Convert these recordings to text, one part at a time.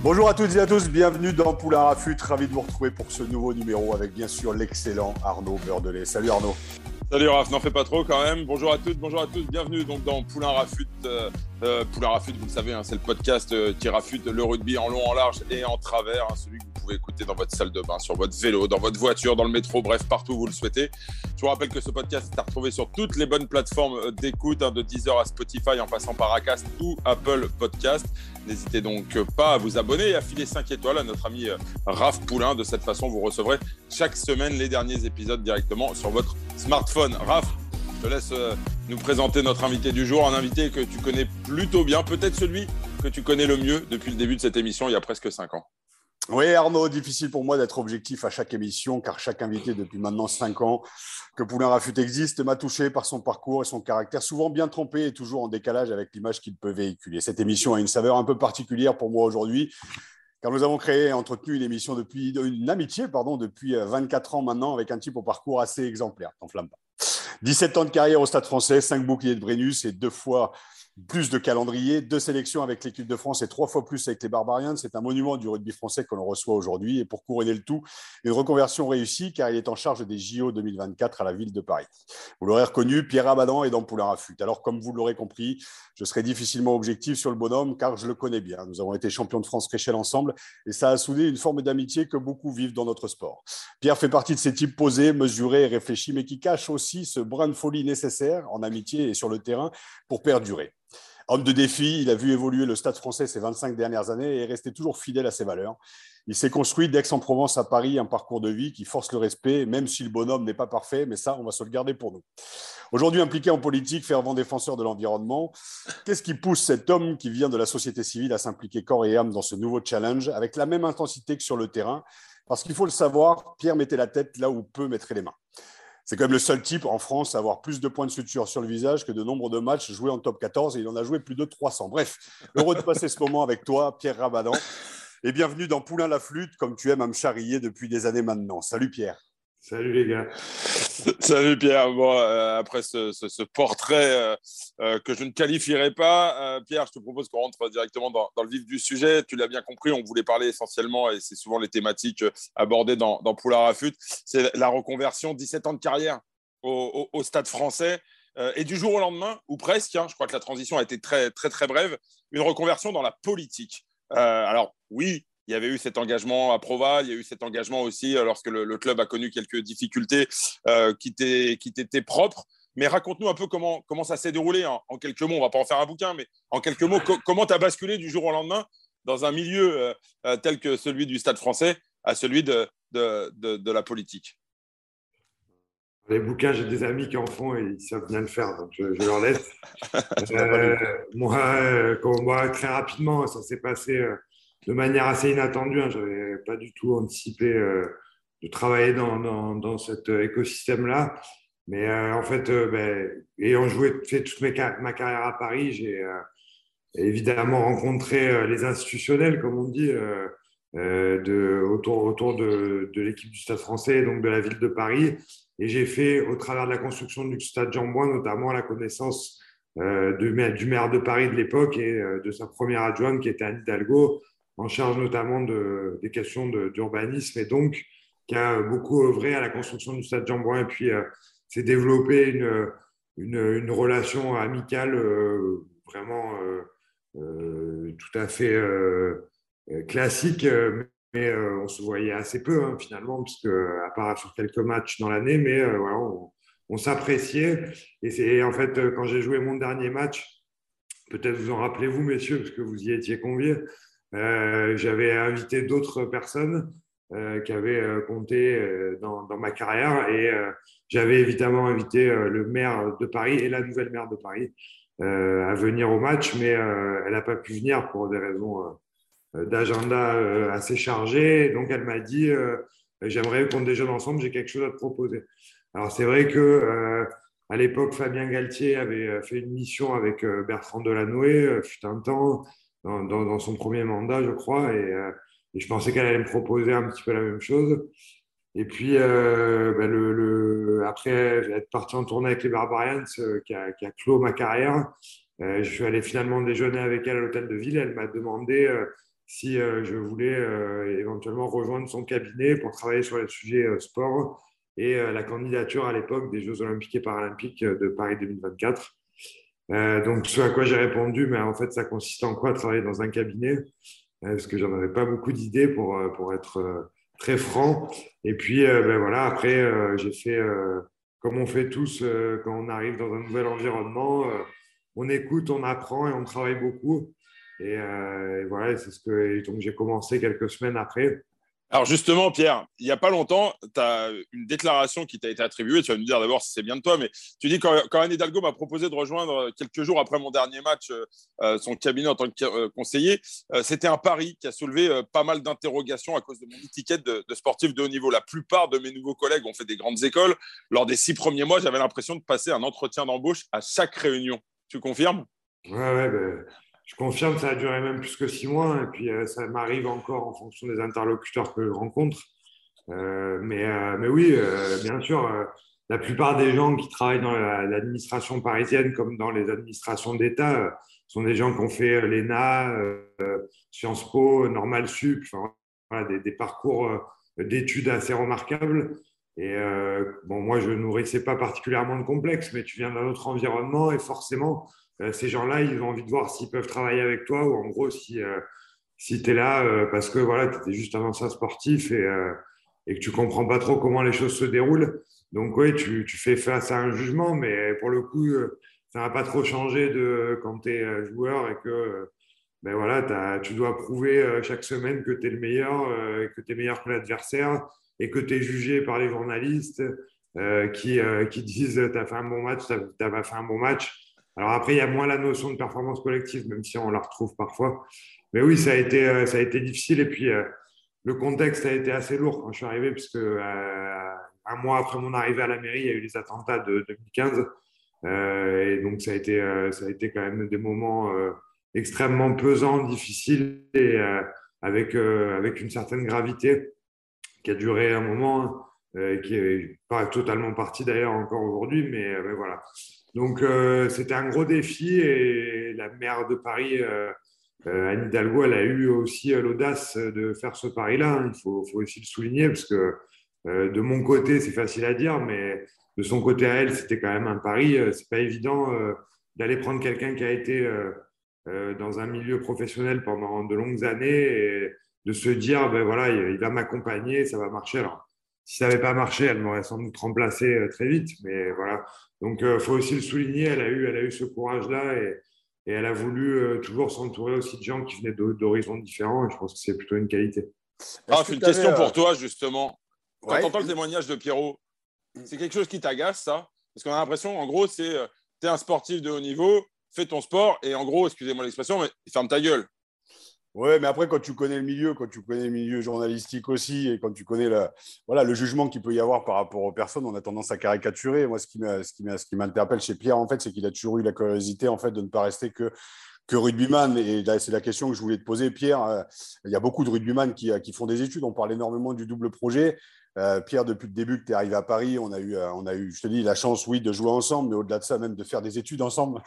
Bonjour à toutes et à tous, bienvenue dans Poulain Rafut. Ravi de vous retrouver pour ce nouveau numéro avec bien sûr l'excellent Arnaud Beurdelet. Salut Arnaud. Salut Raph, n'en fais pas trop quand même. Bonjour à toutes, bonjour à tous, bienvenue donc dans Poulain Rafut. Euh, euh, Poulain Rafut, vous le savez, hein, c'est le podcast euh, qui rafute le rugby en long, en large et en travers. Hein, celui pouvez écouter dans votre salle de bain, sur votre vélo, dans votre voiture, dans le métro, bref, partout où vous le souhaitez. Je vous rappelle que ce podcast est à retrouver sur toutes les bonnes plateformes euh, d'écoute, hein, de Deezer à Spotify en passant par Acast ou Apple Podcast. N'hésitez donc pas à vous abonner et à filer 5 étoiles à notre ami Raph Poulain. De cette façon, vous recevrez chaque semaine les derniers épisodes directement sur votre smartphone. Raph, je te laisse nous présenter notre invité du jour, un invité que tu connais plutôt bien, peut-être celui que tu connais le mieux depuis le début de cette émission il y a presque 5 ans. Oui, Arnaud, difficile pour moi d'être objectif à chaque émission, car chaque invité depuis maintenant 5 ans que Poulain Rafut existe m'a touché par son parcours et son caractère, souvent bien trompé et toujours en décalage avec l'image qu'il peut véhiculer. Cette émission a une saveur un peu particulière pour moi aujourd'hui, car nous avons créé et entretenu une émission depuis une amitié pardon, depuis 24 ans maintenant avec un type au parcours assez exemplaire. T'enflamme pas. 17 ans de carrière au Stade français, 5 boucliers de Brennus et deux fois plus de calendrier, deux sélections avec l'équipe de France et trois fois plus avec les Barbarians. C'est un monument du rugby français que l'on reçoit aujourd'hui. Et pour couronner le tout, une reconversion réussie car il est en charge des JO 2024 à la ville de Paris. Vous l'aurez reconnu, Pierre Abadan est dans Poulain Rafut. Alors, comme vous l'aurez compris, je serai difficilement objectif sur le bonhomme car je le connais bien. Nous avons été champions de France Réchelle ensemble et ça a soudé une forme d'amitié que beaucoup vivent dans notre sport. Pierre fait partie de ces types posés, mesurés et réfléchis, mais qui cachent aussi ce brin de folie nécessaire en amitié et sur le terrain pour perdurer. Homme de défi, il a vu évoluer le stade français ces 25 dernières années et est resté toujours fidèle à ses valeurs. Il s'est construit d'Aix-en-Provence à Paris un parcours de vie qui force le respect, même si le bonhomme n'est pas parfait, mais ça, on va se le garder pour nous. Aujourd'hui impliqué en politique, fervent défenseur de l'environnement, qu'est-ce qui pousse cet homme qui vient de la société civile à s'impliquer corps et âme dans ce nouveau challenge avec la même intensité que sur le terrain? Parce qu'il faut le savoir, Pierre mettait la tête là où peu mettrait les mains. C'est quand même le seul type en France à avoir plus de points de suture sur le visage que de nombre de matchs joués en top 14 et il en a joué plus de 300. Bref, heureux de passer ce moment avec toi, Pierre Rabadan. Et bienvenue dans Poulain la flûte, comme tu aimes à me charrier depuis des années maintenant. Salut Pierre. Salut les gars. Salut Pierre. Euh, après ce, portrait euh, euh, que je ne qualifierai pas, Pierre, je te propose qu'on rentre directement dans, le vif du sujet. Tu l'as bien compris, on voulait parler essentiellement, et c'est souvent les thématiques abordées dans, dans Poulain Rafut, c'est la reconversion, 17 ans de carrière au stade français. et du jour au lendemain, ou presque, hein, je crois que la transition a été très, très, très brève, une reconversion dans la politique. alors, oui, il y avait eu cet engagement à Prova, il y a eu cet engagement aussi euh, lorsque le, le club a connu quelques difficultés euh, qui t'étaient propres. Mais raconte-nous un peu comment, comment ça s'est déroulé en, en, quelques mots. On va pas en faire un bouquin, mais en quelques mots, co comment tu as basculé du jour au lendemain dans un milieu euh, tel que celui du Stade français à celui de, de, de, de la politique? Les bouquins, j'ai des amis qui en font et ils savent bien le faire, donc je, je leur laisse. euh, moi, moi, très rapidement, ça s'est passé de manière assez inattendue. Hein. Je n'avais pas du tout anticipé euh, de travailler dans, dans, cet écosystème-là. Mais euh, en fait, euh, ben, ayant joué, fait toute ma carrière à Paris, j'ai euh, évidemment rencontré euh, les institutionnels, comme on dit, euh, de, autour, autour de, l'équipe du Stade français, donc de la ville de Paris. Et j'ai fait, au travers de la construction du Stade Jean-Bouin, notamment la connaissance du, maire, de Paris de l'époque et de sa première adjointe qui était Anne Hidalgo, en charge notamment de, des questions d'urbanisme et donc qui a beaucoup œuvré à la construction du stade jean et puis euh, s'est développé une, une, relation amicale euh, vraiment euh, tout à fait classique, mais on se voyait assez peu hein, finalement, puisque à part sur quelques matchs dans l'année, mais voilà, on, on s'appréciait. Et c'est en fait quand j'ai joué mon dernier match, peut-être vous en rappelez-vous, messieurs, parce que vous y étiez conviés. Euh, J'avais invité d'autres personnes qui avaient compté dans, ma carrière. Et j'avais évidemment invité le maire de Paris et la nouvelle maire de Paris à venir au match, mais elle n'a pas pu venir pour des raisons d'agenda assez chargées. Donc elle m'a dit J'aimerais qu'on déjeune ensemble, j'ai quelque chose à te proposer. Alors, c'est vrai que euh, à l'époque, Fabien Galtier avait euh, fait une mission avec euh, Bertrand Delanoë, fut un temps, dans, son premier mandat, je crois, et, et je pensais qu'elle allait me proposer un petit peu la même chose. Et puis, ben le, le, après être parti en tournée avec les Barbarians, qui, a, qui, clos ma carrière, je suis allé finalement déjeuner avec elle à l'hôtel de ville. Elle m'a demandé si je voulais éventuellement rejoindre son cabinet pour travailler sur les sujets sport et euh, la candidature à l'époque des Jeux Olympiques et Paralympiques euh, de Paris 2024. Euh, donc, ce à quoi j'ai répondu, mais en fait, ça consiste en quoi travailler dans un cabinet? Parce que j'en avais pas beaucoup d'idées pour, pour être très franc. Et puis, ben voilà, après, j'ai fait comme on fait tous quand on arrive dans un nouvel environnement. on écoute, on apprend et on travaille beaucoup. Et voilà, c'est ce que donc j'ai commencé quelques semaines après. Alors justement, Pierre, il n'y a pas longtemps, tu as une déclaration qui t'a été attribuée. Tu vas nous dire d'abord si c'est bien de toi, mais tu dis quand, quand Anne Hidalgo m'a proposé de rejoindre quelques jours après mon dernier match euh, euh, son cabinet en tant que euh, conseiller, c'était un pari qui a soulevé pas mal d'interrogations à cause de mon étiquette de, sportif de haut niveau. La plupart de mes nouveaux collègues ont fait des grandes écoles. Lors des six premiers mois, j'avais l'impression de passer un entretien d'embauche à chaque réunion. Tu confirmes? Ouais, ouais, ben, je confirme, ça a duré même plus que six mois. Et puis, euh, ça m'arrive encore en fonction des interlocuteurs que je rencontre. Euh, mais, euh, mais oui, bien sûr, la plupart des gens qui travaillent dans l'administration parisienne comme dans les administrations d'État sont des gens qui ont fait l'ENA, Sciences Po, Normal Sup, des, parcours d'études assez remarquables. Et bon, moi, je nourrissais pas particulièrement de complexe, mais tu viens d'un autre environnement et forcément, ces gens-là, ils ont envie de voir s'ils peuvent travailler avec toi ou en gros, si, euh, si tu es là euh, parce que voilà, tu étais juste un ancien sportif et, et que tu comprends pas trop comment les choses se déroulent. Donc, oui, tu, tu, fais face à un jugement, mais pour le coup, ça n'a pas trop changé de quand tu es joueur et que ben voilà, tu dois prouver chaque semaine que tu es le meilleur, que tu es meilleur que l'adversaire et que tu es jugé par les journalistes qui, qui disent tu as fait un bon match, tu n'as pas fait un bon match. Alors après, il y a moins la notion de performance collective, même si on la retrouve parfois. Mais oui, ça a été, euh, ça a été difficile. Et puis, euh, le contexte a été assez lourd quand je suis arrivé, puisque euh, un mois après mon arrivée à la mairie, il y a eu les attentats de 2015. et donc, ça a, été, ça a été quand même des moments extrêmement pesants, difficiles, et avec, avec une certaine gravité qui a duré un moment, qui n'est pas totalement parti d'ailleurs encore aujourd'hui, mais voilà. Donc, euh, c'était un gros défi et la maire de Paris, euh, euh, Anne Hidalgo, elle a eu aussi l'audace de faire ce pari-là. Il faut, aussi le souligner parce que de mon côté, c'est facile à dire, mais de son côté à elle, c'était quand même un pari. C'est pas évident d'aller prendre quelqu'un qui a été dans un milieu professionnel pendant de longues années et de se dire, ben voilà, il va m'accompagner, ça va marcher. Alors, si ça n'avait pas marché, elle m'aurait sans doute remplacé très vite, mais voilà. Donc, il euh, faut aussi le souligner, elle a eu, elle a eu ce courage-là et, et, elle a voulu euh, toujours s'entourer aussi de gens qui venaient d'horizons différents et je pense que c'est plutôt une qualité. Ah, une question pour euh, toi, justement. Quand tu entends le témoignage de Pierrot, c'est quelque chose qui t'agace, ça? Parce qu'on a l'impression, en gros, c'est tu es un sportif de haut niveau, fais ton sport et en gros, excusez-moi l'expression, mais ferme ta gueule. Ouais, mais après, quand tu connais le milieu, quand tu connais le milieu journalistique aussi, et quand tu connais voilà, le jugement qu'il peut y avoir par rapport aux personnes, on a tendance à caricaturer. Moi, ce qui m'interpelle chez Pierre, en fait, c'est qu'il a toujours eu la curiosité en fait, de ne pas rester que, que rugbyman. Et c'est la question que je voulais te poser, Pierre. Euh, il y a beaucoup de rugbyman qui, qui font des études. On parle énormément du double projet. Euh, Pierre, depuis le début que tu es arrivé à Paris, on a, eu, euh, on a eu, je te dis, la chance, oui, de jouer ensemble, mais au-delà de ça, même de faire des études ensemble.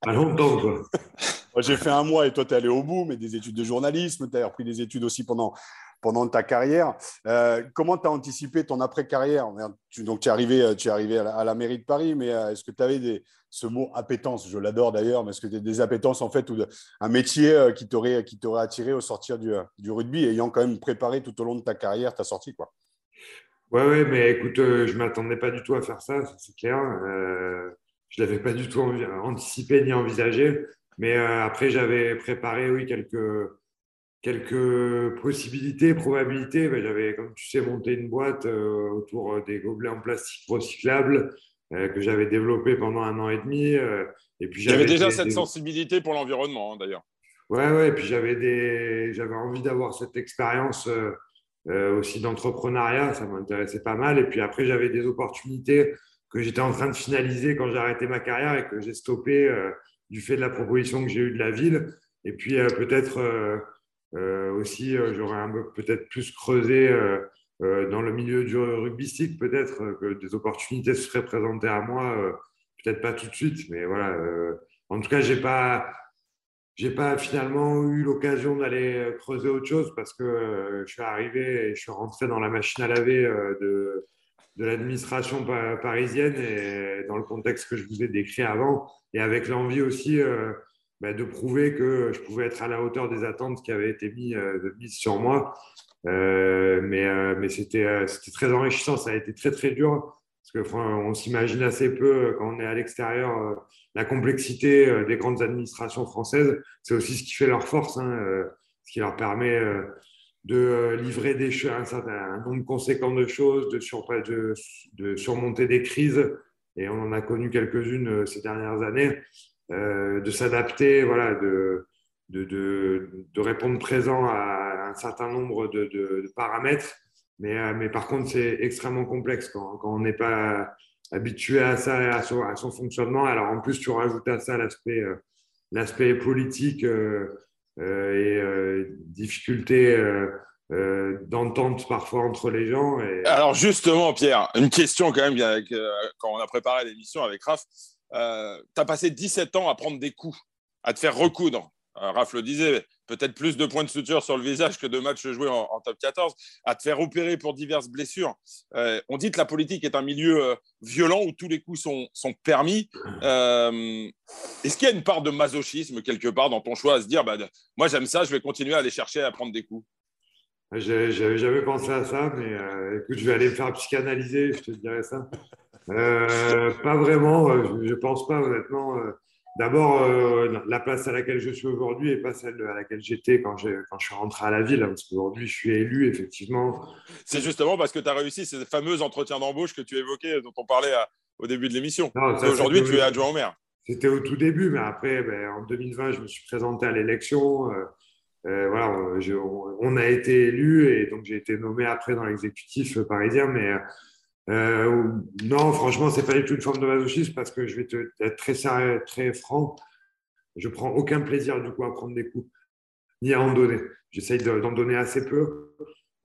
Pas longtemps, quoi. j'ai fait un mois et toi, tu es allé au bout, mais des études de journalisme, tu as repris des études aussi pendant, pendant ta carrière. Euh, comment tu as anticipé ton après-carrière? Donc, tu es arrivé, tu es à, la, mairie de Paris, mais est-ce que tu avais des, ce mot appétence Je l'adore d'ailleurs, mais est-ce que tu as des appétences, en fait, ou un métier qui t'aurait attiré au sortir du, du, rugby, ayant quand même préparé tout au long de ta carrière ta sortie quoi? Ouais, ouais, mais écoute, euh, je ne m'attendais pas du tout à faire ça, c'est clair. Euh, je ne l'avais pas du tout anticipé ni envisagé. Mais euh, après, j'avais préparé, oui, quelques, quelques possibilités, probabilités. Ben, j'avais, comme tu sais, monté une boîte autour des gobelets en plastique recyclables que j'avais développé pendant un an et demi. et puis j'avais déjà cette sensibilité pour l'environnement, hein, d'ailleurs. Ouais, ouais. Et puis j'avais des, j'avais envie d'avoir cette expérience aussi d'entrepreneuriat. Ça m'intéressait pas mal. Et puis après, j'avais des opportunités que j'étais en train de finaliser quand j'ai arrêté ma carrière et que j'ai stoppé du fait de la proposition que j'ai eue de la ville. Et puis peut-être euh, aussi, euh, j'aurais peut-être plus creusé euh, dans le milieu du rugbystique, peut-être que des opportunités se seraient présentées à moi, peut-être pas tout de suite, mais voilà. en tout cas, j'ai pas, pas finalement eu l'occasion d'aller creuser autre chose parce que je suis arrivé et je suis rentré dans la machine à laver de, de l'administration parisienne et dans le contexte que je vous ai décrit avant et avec l'envie aussi bah, de prouver que je pouvais être à la hauteur des attentes qui avaient été mises, euh, sur moi. Euh, mais euh, mais c'était très enrichissant, ça a été très très dur parce qu'on s'imagine assez peu quand on est à l'extérieur la complexité des grandes administrations françaises. C'est aussi ce qui fait leur force, hein, ce qui leur permet de livrer des, un, certain, nombre conséquent de choses, de, sur, de, de, surmonter des crises. Et on en a connu quelques-unes ces dernières années. Euh, de s'adapter, voilà, de, de, répondre présent à un certain nombre de, paramètres. Mais, euh, mais par contre, c'est extrêmement complexe quand, on n'est pas habitué à ça, à son, à son, fonctionnement. Alors en plus, tu rajoutes à ça euh, l'aspect politique et difficulté d'entente parfois entre les gens. Alors justement, Pierre, une question quand même, quand on a préparé l'émission avec Raph, euh, tu as passé 17 ans à prendre des coups, à te faire recoudre. Euh, Raph le disait, peut-être plus de points de suture sur le visage que de matchs joués en, top 14, à te faire opérer pour diverses blessures. Euh, on dit que la politique est un milieu violent où tous les coups sont, permis. Est-ce qu'il y a une part de masochisme quelque part dans ton choix à se dire, bah, moi j'aime ça, je vais continuer à aller chercher à prendre des coups? J'avais jamais pensé à ça, mais écoute, je vais aller me faire psychanalyser, je te dirais ça. Euh, pas vraiment, euh, je ne pense pas honnêtement. Euh, d'abord, la place à laquelle je suis aujourd'hui n'est pas celle à laquelle j'étais quand, quand, je suis rentré à la ville, hein, parce qu'aujourd'hui, je suis élu, effectivement. C'est justement parce que tu as réussi ces fameux entretiens d'embauche que tu évoquais, dont on parlait au début de l'émission. Aujourd'hui, tu es adjoint au maire. C'était au tout début, mais après, ben, en 2020, je me suis présenté à l'élection. voilà, on, a été élu et donc j'ai été nommé après dans l'exécutif parisien, mais euh, non, franchement, c'est pas du tout une forme de masochisme parce que je vais être très sérieux, très franc. Je prends aucun plaisir du coup à prendre des coups, ni à en donner. J'essaye d'en donner assez peu.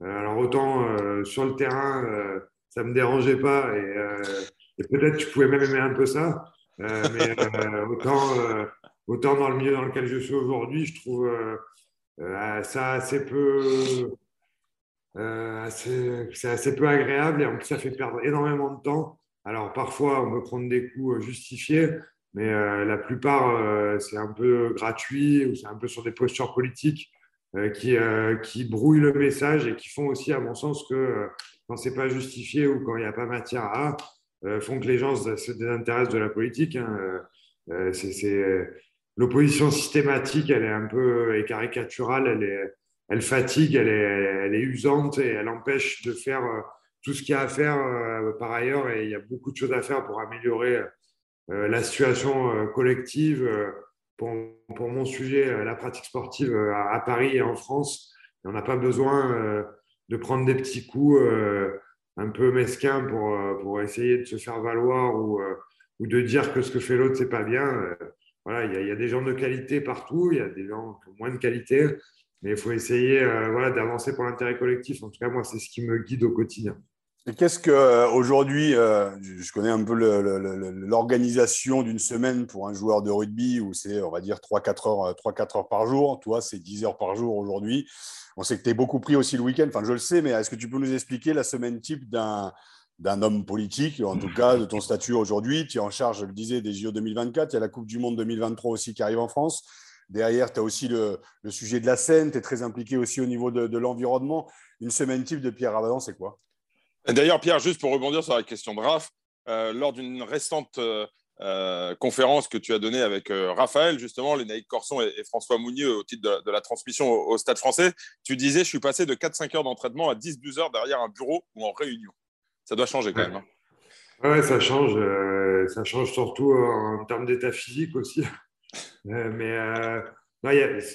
Euh, alors autant euh, sur le terrain, ça me dérangeait pas et, peut-être tu pouvais même aimer un peu ça. mais autant, autant dans le milieu dans lequel je suis aujourd'hui, je trouve ça assez peu euh, c'est assez peu agréable et en plus ça fait perdre énormément de temps. Alors parfois on peut prendre des coups euh, justifiés, mais euh, la plupart c'est un peu gratuit ou c'est un peu sur des postures politiques qui, qui brouillent le message et qui font aussi à mon sens que quand c'est pas justifié ou quand il n'y a pas matière à font que les gens se désintéressent de la politique. Hein. c'est l'opposition systématique, elle est un peu caricaturale, elle est elle fatigue, elle est, usante et elle empêche de faire euh, tout ce qu'il y a à faire euh, par ailleurs. Et il y a beaucoup de choses à faire pour améliorer euh, la situation collective. Pour, mon sujet, la pratique sportive à, Paris et en France, on n'a pas besoin de prendre des petits coups un peu mesquins pour, essayer de se faire valoir ou, de dire que ce que fait l'autre, c'est pas bien. Voilà, il y, a, des gens de qualité partout, il y a des gens ont moins de qualité. Mais il faut essayer euh, voilà, d'avancer pour l'intérêt collectif. En tout cas, moi, c'est ce qui me guide au quotidien. Et qu'est-ce qu'aujourd'hui, euh, euh, je connais un peu l'organisation d'une semaine pour un joueur de rugby où c'est, on va dire, 3-4 heures, 3, 4 heures par jour. Toi, c'est 10 heures par jour aujourd'hui. On sait que tu es beaucoup pris aussi le week-end. Enfin, je le sais, mais est-ce que tu peux nous expliquer la semaine type d'un d'un homme politique, en tout cas de ton statut aujourd'hui? Tu es en charge, je le disais, des JO 2024. Il y a la Coupe du Monde 2023 aussi qui arrive en France. Derrière, tu as aussi le, sujet de la scène, tu es très impliqué aussi au niveau de, l'environnement. Une semaine type de Pierre Rabadan, c'est quoi? D'ailleurs, Pierre, juste pour rebondir sur la question de Raph, euh, lors d'une récente euh, conférence que tu as donnée avec Raphaël, justement, Lénaïque Corson et, François Mounier au titre de, la transmission au, Stade français. Tu disais, je suis passé de 4-5 heures d'entraînement à 10-12 heures derrière un bureau ou en réunion. Ça doit changer quand même. Hein. Oui, ça change. ça change surtout en, termes d'état physique aussi. Mais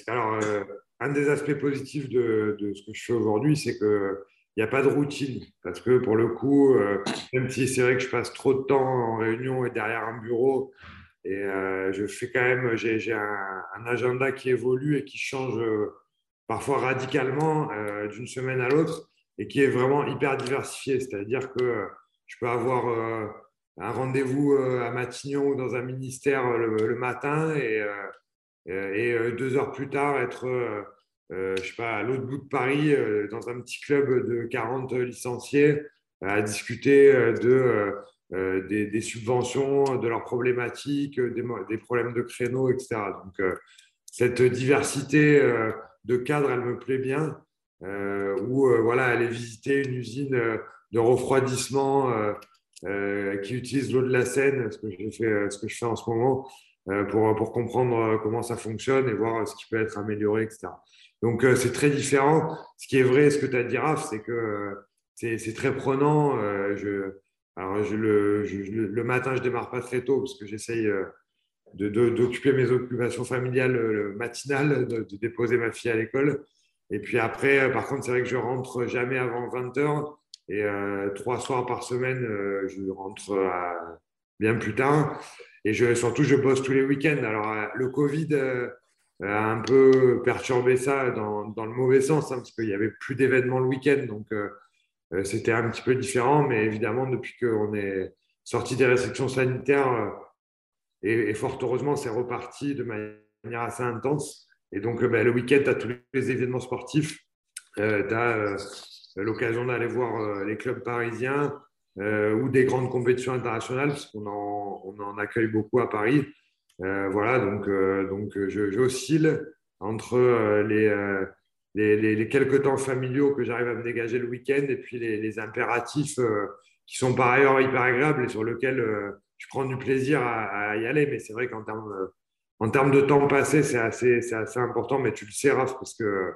alors, un des aspects positifs de, de ce que je fais aujourd'hui, c'est que il n'y a pas de routine. Parce que pour le coup, euh, même si c'est vrai que je passe trop de temps en réunion et derrière un bureau, et euh, je fais quand même, j'ai un, agenda qui évolue et qui change euh, parfois radicalement d'une semaine à l'autre et qui est vraiment hyper diversifié. C'est-à-dire que je peux avoir un rendez-vous à Matignon ou dans un ministère le, matin et, et, deux heures plus tard être euh, je sais pas, à l'autre bout de Paris, euh, dans un petit club de 40 licenciés, à discuter euh, de, des, subventions, de leurs problématiques, des, problèmes de créneaux, etc. Donc, cette diversité de cadres, elle me plaît bien. ou voilà, aller visiter une usine de refroidissement qui utilise l'eau de la Seine, ce que, ce que je fais en ce moment, pour, pour comprendre comment ça fonctionne et voir ce qui peut être amélioré, etc. Donc, euh, c'est très différent. Ce qui est vrai, ce que tu as dit, Raph, c'est que euh, c'est très prenant. Euh, je, alors, je, le, le, matin, je démarre pas très tôt parce que j'essaye d'occuper de, mes occupations familiales matinales, de, déposer ma fille à l'école. Et puis après, par contre, c'est vrai que je rentre jamais avant 20 Et trois soirs par semaine, je rentre bien plus tard. Et je, surtout, je bosse tous les week-ends. Alors, le Covid a un peu perturbé ça dans, dans le mauvais sens, hein, parce qu'il n'y avait plus d'événements le week-end, donc euh, euh, c'était un petit peu différent, mais évidemment, depuis qu'on est sorti des restrictions sanitaires, euh, et, fort heureusement, c'est reparti de manière assez intense. Et donc, ben, le week-end, tu as tous les événements sportifs, tu as l'occasion d'aller voir les clubs parisiens ou des grandes compétitions internationales, parce qu'on en, on en accueille beaucoup à Paris. Euh, voilà, donc, euh, donc j'oscille entre euh, les, les, les, quelques temps familiaux que j'arrive à me dégager le week-end et puis les, impératifs qui sont par ailleurs hyper agréables et sur lesquels je prends du plaisir à, y aller. Mais c'est vrai qu'en termes, en termes de temps passé, c'est assez, assez important. Mais tu le sais, Raph, parce que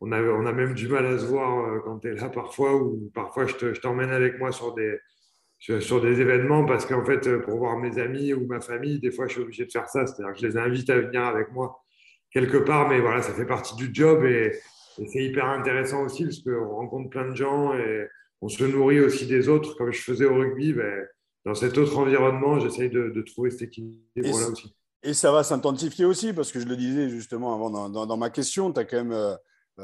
on a, on a même du mal à se voir quand tu es là parfois, ou parfois je t'emmène avec moi sur des, sur des événements parce qu'en fait, pour voir mes amis ou ma famille, des fois, je suis obligé de faire ça. C'est-à-dire que je les invite à venir avec moi quelque part, mais voilà, ça fait partie du job et, c'est hyper intéressant aussi parce qu'on rencontre plein de gens et on se nourrit aussi des autres. Comme je faisais au rugby, ben, dans cet autre environnement, j'essaye de, trouver cet équilibre-là aussi. Et ça va s'intensifier aussi parce que je le disais justement avant dans, dans ma question, tu as quand même euh, euh,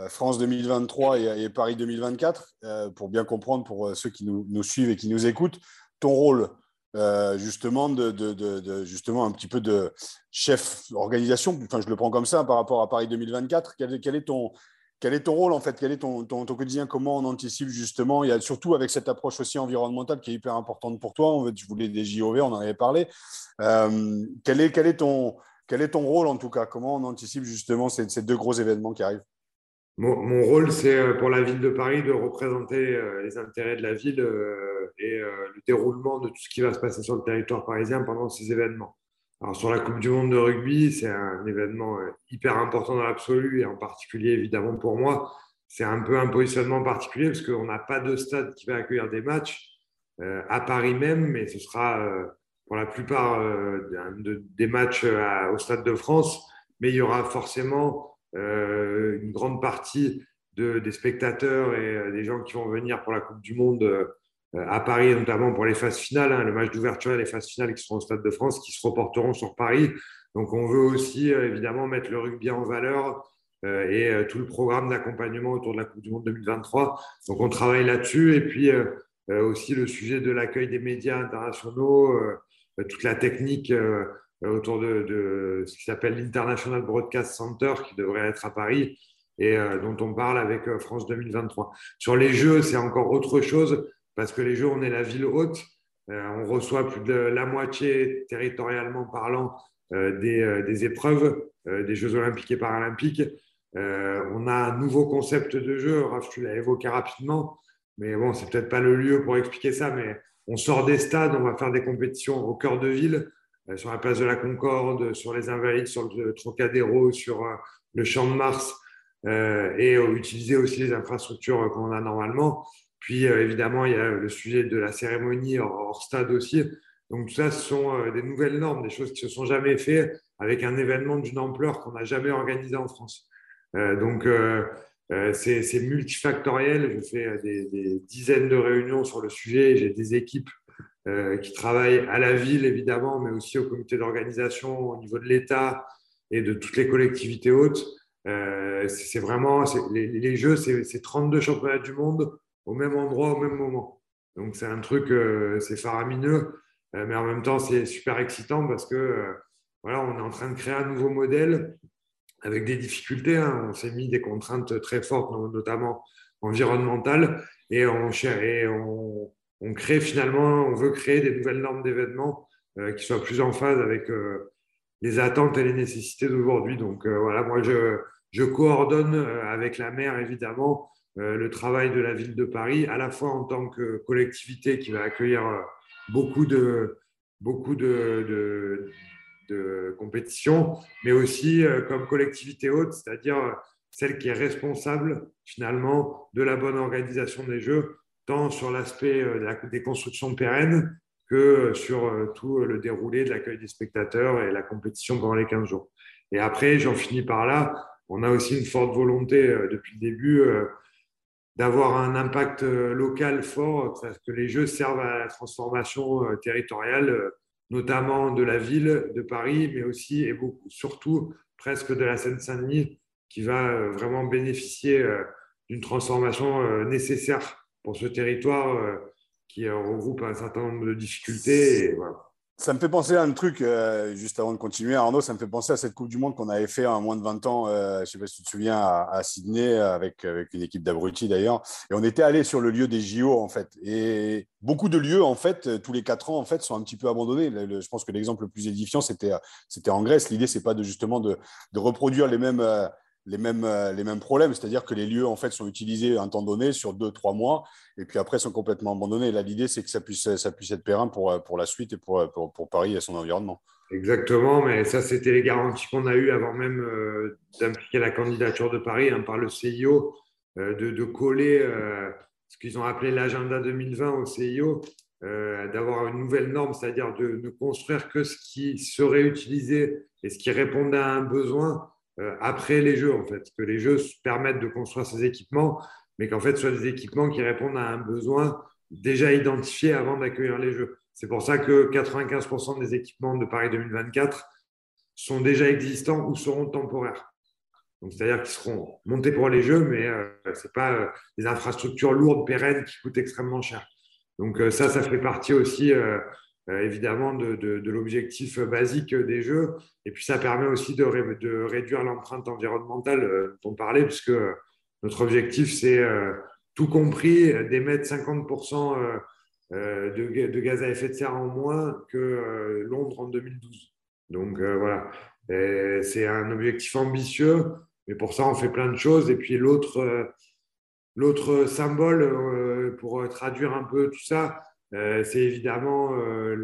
France 2023 et, Paris 2024, euh, pour bien comprendre pour euh, ceux qui nous, suivent et qui nous écoutent, ton rôle justement de, justement un petit peu de chef organisation, enfin je le prends comme ça par rapport à Paris 2024, quel, est ton quel est ton rôle en fait? Quel est ton, ton, quotidien? Comment on anticipe justement? Il y a surtout avec cette approche aussi environnementale qui est hyper importante pour toi. En fait, tu voulais des JOV, on en avait parlé. quel, est, quel, est ton, quel est ton rôle en tout cas? Comment on anticipe justement ces deux gros événements qui arrivent? Mon, rôle, c'est euh, pour la ville de Paris de représenter euh, les intérêts de la ville euh, et le déroulement de tout ce qui va se passer sur le territoire parisien pendant ces événements. Alors, sur la Coupe du Monde de rugby, c'est un événement hyper important dans l'absolu et en particulier, évidemment, pour moi. C'est un peu un positionnement particulier parce qu'on n'a pas de stade qui va accueillir des matchs à Paris même, mais ce sera pour la plupart des matchs au Stade de France. Mais il y aura forcément une grande partie de, des spectateurs et euh, des gens qui vont venir pour la Coupe du Monde euh, à Paris, notamment pour les phases finales, hein, le match d'ouverture et les phases finales qui seront au Stade de France, qui se reporteront sur Paris. Donc on veut aussi évidemment mettre le rugby en valeur et tout le programme d'accompagnement autour de la Coupe du Monde 2023. Donc on travaille là-dessus et puis aussi le sujet de l'accueil des médias internationaux, toute la technique euh, autour de, ce qui s'appelle l'International Broadcast Center qui devrait être à Paris et euh, dont on parle avec euh, France 2023. Sur les jeux, c'est encore autre chose parce que les jeux, on est la ville haute. on reçoit plus de la moitié, territorialement parlant, des, des, épreuves des Jeux olympiques et paralympiques. on a un nouveau concept de jeu. Raph, tu l'as évoqué rapidement, mais bon, c'est peut-être pas le lieu pour expliquer ça, mais on sort des stades, on va faire des compétitions au cœur de ville sur la place de la Concorde, sur les Invalides, sur le Trocadéro, sur le Champ de Mars, et utiliser aussi les infrastructures qu'on a normalement. Puis évidemment, il y a le sujet de la cérémonie hors, stade aussi. Donc, tout ça, ce sont des nouvelles normes, des choses qui ne se sont jamais faites avec un événement d'une ampleur qu'on n'a jamais organisé en France. donc, euh, c'est multifactoriel. Je fais euh, des, dizaines de réunions sur le sujet. J'ai des équipes euh, qui travaillent à la ville, évidemment, mais aussi au comité d'organisation, au niveau de l'État et de toutes les collectivités hautes. c'est vraiment, les, jeux, c'est 32 championnats du monde au même endroit, au même moment. Donc, c'est un truc, c'est faramineux, mais en même temps, c'est super excitant parce que voilà, on est en train de créer un nouveau modèle avec des difficultés. Hein. On s'est mis des contraintes très fortes, notamment environnementales, et on, et on, on, crée finalement, on veut créer des nouvelles normes d'événements euh, qui soient plus en phase avec euh, les attentes et les nécessités d'aujourd'hui. Donc euh, voilà, moi je, coordonne avec la maire évidemment le travail de la ville de Paris, à la fois en tant que collectivité qui va accueillir beaucoup de, beaucoup de, de de compétition, mais aussi comme collectivité haute, c'est-à-dire celle qui est responsable finalement de la bonne organisation des Jeux, tant sur l'aspect euh, des constructions pérennes que sur tout le déroulé de l'accueil des spectateurs et la compétition pendant les 15 jours. Et après, j'en finis par là, on a aussi une forte volonté depuis le début d'avoir un impact local fort, que les Jeux servent à la transformation territoriale notamment de la ville de Paris, mais aussi et surtout presque de la Seine-Saint-Denis, qui va euh, vraiment bénéficier euh, d'une transformation euh, nécessaire pour ce territoire qui regroupe un certain nombre de difficultés. Et voilà. Ça me fait penser à un truc, euh, juste avant de continuer, Arnaud, ça me fait penser à cette Coupe du Monde qu'on avait fait en moins de 20 ans, euh, je ne sais pas si tu te souviens, à, Sydney, avec, avec une équipe d'abrutis d'ailleurs. Et on était allé sur le lieu des JO, en fait. Et beaucoup de lieux, en fait, tous les quatre ans, en fait, sont un petit peu abandonnés. je pense que l'exemple le plus édifiant, c'était en Grèce. L'idée, c'est pas de, justement de, de reproduire les mêmes... Euh, les mêmes, euh, les mêmes problèmes, c'est-à-dire que les lieux en fait sont utilisés un temps donné sur deux, trois mois, et puis après sont complètement abandonnés. Là, l'idée, c'est que ça puisse, ça puisse être périn pour, euh, pour la suite et pour, pour, pour Paris et son environnement. Exactement, mais ça, c'était les garanties qu'on a eues avant même euh, d'impliquer la candidature de Paris hein, par le CIO, de, coller ce qu'ils ont appelé l'agenda 2020 au CIO, d'avoir une nouvelle norme, c'est-à-dire de ne construire que ce qui serait utilisé et ce qui répondait à un besoin euh, après les jeux, en fait, que les jeux permettent de construire ces équipements, mais qu'en fait, ce soit des équipements qui répondent à un besoin déjà identifié avant d'accueillir les jeux. C'est pour ça que 95% des équipements de Paris 2024 sont déjà existants ou seront temporaires. c'est-à-dire qu'ils seront montés pour les jeux, mais euh, ce n'est pas euh, des infrastructures lourdes, pérennes, qui coûtent extrêmement cher. Donc ça, ça fait partie aussi euh, évidemment de, l'objectif basique des jeux. Et puis ça permet aussi de, réduire l'empreinte environnementale euh, dont on parlait, puisque notre objectif, c'est euh, tout compris d'émettre 50% de, gaz à effet de serre en moins que Londres en 2012. Donc voilà, c'est un objectif ambitieux, mais pour ça, on fait plein de choses. Et puis l'autre, symbole pour traduire un peu tout ça, euh, c'est évidemment euh,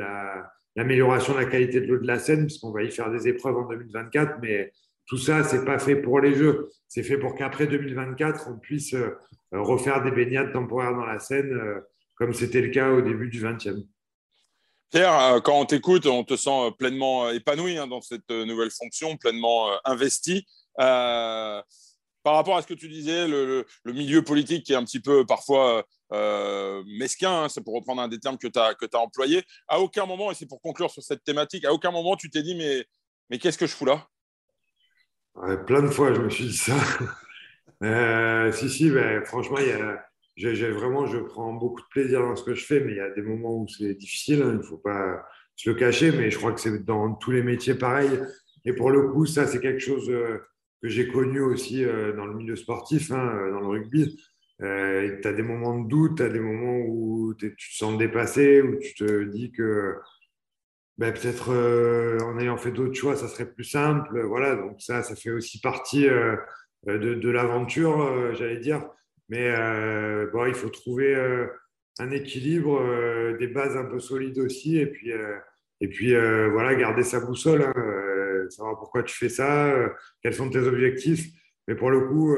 l'amélioration de la qualité de l'eau de la Seine, puisqu'on va y faire des épreuves en 2024, mais tout ça, c'est pas fait pour les Jeux. C'est fait pour qu'après 2024, on puisse euh, refaire des baignades temporaires dans la Seine, comme c'était le cas au début du 20e. Pierre, quand on t'écoute, on te sent pleinement épanoui hein, dans cette nouvelle fonction, pleinement investi. Par rapport à ce que tu disais, le, milieu politique qui est un petit peu parfois euh, mesquin, hein, c'est pour reprendre un des termes que tu as, employé. À aucun moment, et c'est pour conclure sur cette thématique, à aucun moment tu t'es dit, mais, mais qu'est-ce que je fous là? Plein de fois, je me suis dit ça. Euh, si, si, ben, franchement, j'ai, vraiment, je prends beaucoup de plaisir dans ce que je fais, mais il y a des moments où c'est difficile, hein, il ne faut pas se le cacher, mais je crois que c'est dans tous les métiers pareil. Et pour le coup, ça, c'est quelque chose euh, que j'ai connu aussi dans le milieu sportif, hein, dans le rugby. Euh, tu as des moments de doute, tu as des moments où tu te sens dépassé, où tu te dis que ben, peut-être euh, en ayant fait d'autres choix, ça serait plus simple. Voilà, donc ça, ça fait aussi partie euh, de, de l'aventure, j'allais dire. Mais bon, il faut trouver un équilibre, des bases un peu solides aussi, et puis, Et puis, voilà, garder sa boussole, hein, savoir pourquoi tu fais ça, quels sont tes objectifs. Mais pour le coup,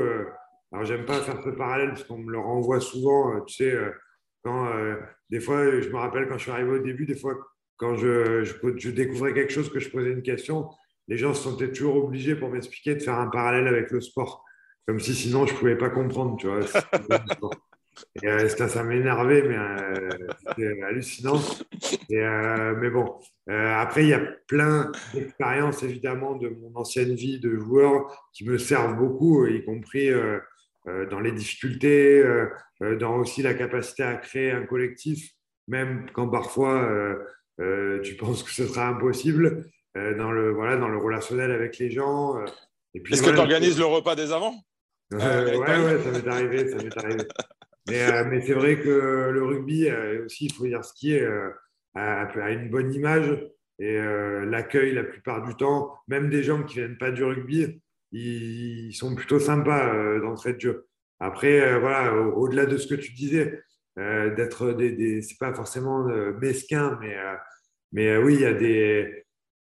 alors j'aime pas faire ce parallèle parce qu'on me le renvoie souvent, tu sais, quand des fois, je me rappelle quand je suis arrivé au début, des fois, quand je, je, découvrais quelque chose, que je posais une question, les gens se sentaient toujours obligés pour m'expliquer de faire un parallèle avec le sport. Comme si sinon je ne pouvais pas comprendre, tu vois. Et, euh, ça, m'énervait, mais euh, c'était hallucinant. Et, euh, mais bon, après, il y a plein d'expériences, évidemment, de mon ancienne vie de joueur qui me servent beaucoup, y compris dans les difficultés, dans aussi la capacité à créer un collectif, même quand parfois tu penses que ce sera impossible, dans, le, voilà, dans le relationnel avec les gens. Est-ce que tu organises le repas des avants? Euh, ouais, ouais, ça m'est arrivé, ça m'est arrivé. Mais, euh, mais c'est vrai que le rugby, euh, aussi, il faut dire ce qui est, a, une bonne image et l'accueil la plupart du temps, même des gens qui ne viennent pas du rugby, ils, sont plutôt sympas dans ce jeu. Après, voilà, au-delà de ce que tu disais, d'être des, c'est pas forcément mesquin, mais, mais oui, il y a des,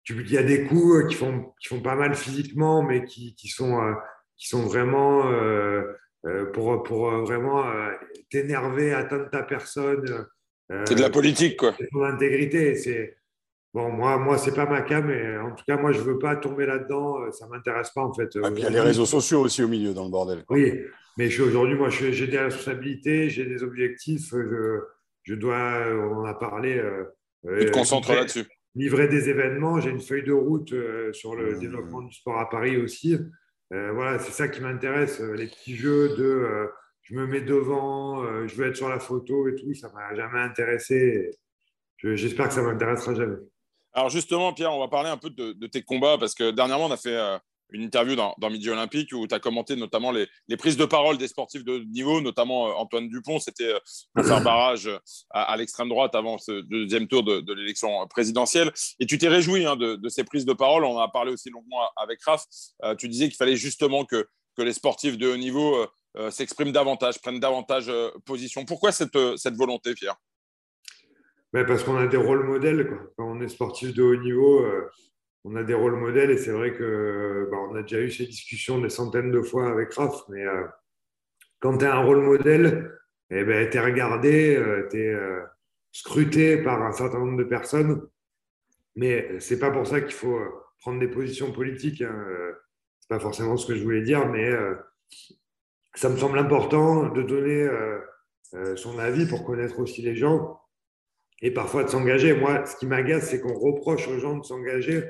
il y a des coups qui font, qui font pas mal physiquement, mais qui, qui sont qui sont vraiment euh, euh, pour, pour euh, vraiment t'énerver, atteindre ta personne. c'est de la politique, quoi. C'est ton intégrité. C'est bon, moi, moi, c'est pas ma cam, mais en tout cas, moi, je veux pas tomber là-dedans. Ça m'intéresse pas, en fait. Puis il y a les réseaux sociaux aussi au milieu dans le bordel. Oui, mais aujourd'hui, moi, j'ai des responsabilités, j'ai des objectifs. Je, je dois, on en a parlé. tu te concentres là-dessus. Livrer des événements. J'ai une feuille de route sur le mmh. développement du sport à Paris aussi. Euh, voilà, c'est ça qui m'intéresse, euh, les petits jeux de euh, je me mets devant, je veux être sur la photo et tout, ça m'a jamais intéressé. J'espère que ça m'intéressera jamais. Alors justement, Pierre, on va parler un peu de, tes combats parce que dernièrement, on a fait une interview dans, Midi Olympique où tu as commenté notamment les, prises de parole des sportifs de niveau, notamment euh, Antoine Dupont. C'était euh, pour faire barrage à, l'extrême droite avant ce deuxième tour de, l'élection présidentielle. Et tu t'es réjoui hein, de, ces prises de parole. On en a parlé aussi longuement avec Raph. Euh, tu disais qu'il fallait justement que, les sportifs de haut niveau s'expriment davantage, prennent davantage position. Pourquoi cette, cette volonté, Pierre? Ben Parce qu'on a des rôles modèles. Quand on est sportif de haut niveau, on a des rôles modèles et c'est vrai que bah, on a déjà eu ces discussions des centaines de fois avec Raph, mais euh, quand tu es un rôle modèle, eh ben, tu es regardé, euh, tu es euh, scruté par un certain nombre de personnes, mais c'est pas pour ça qu'il faut prendre des positions politiques. Hein. C'est pas forcément ce que je voulais dire, mais ça me semble important de donner son avis pour connaître aussi les gens et parfois de s'engager. Moi, ce qui m'agace, c'est qu'on reproche aux gens de s'engager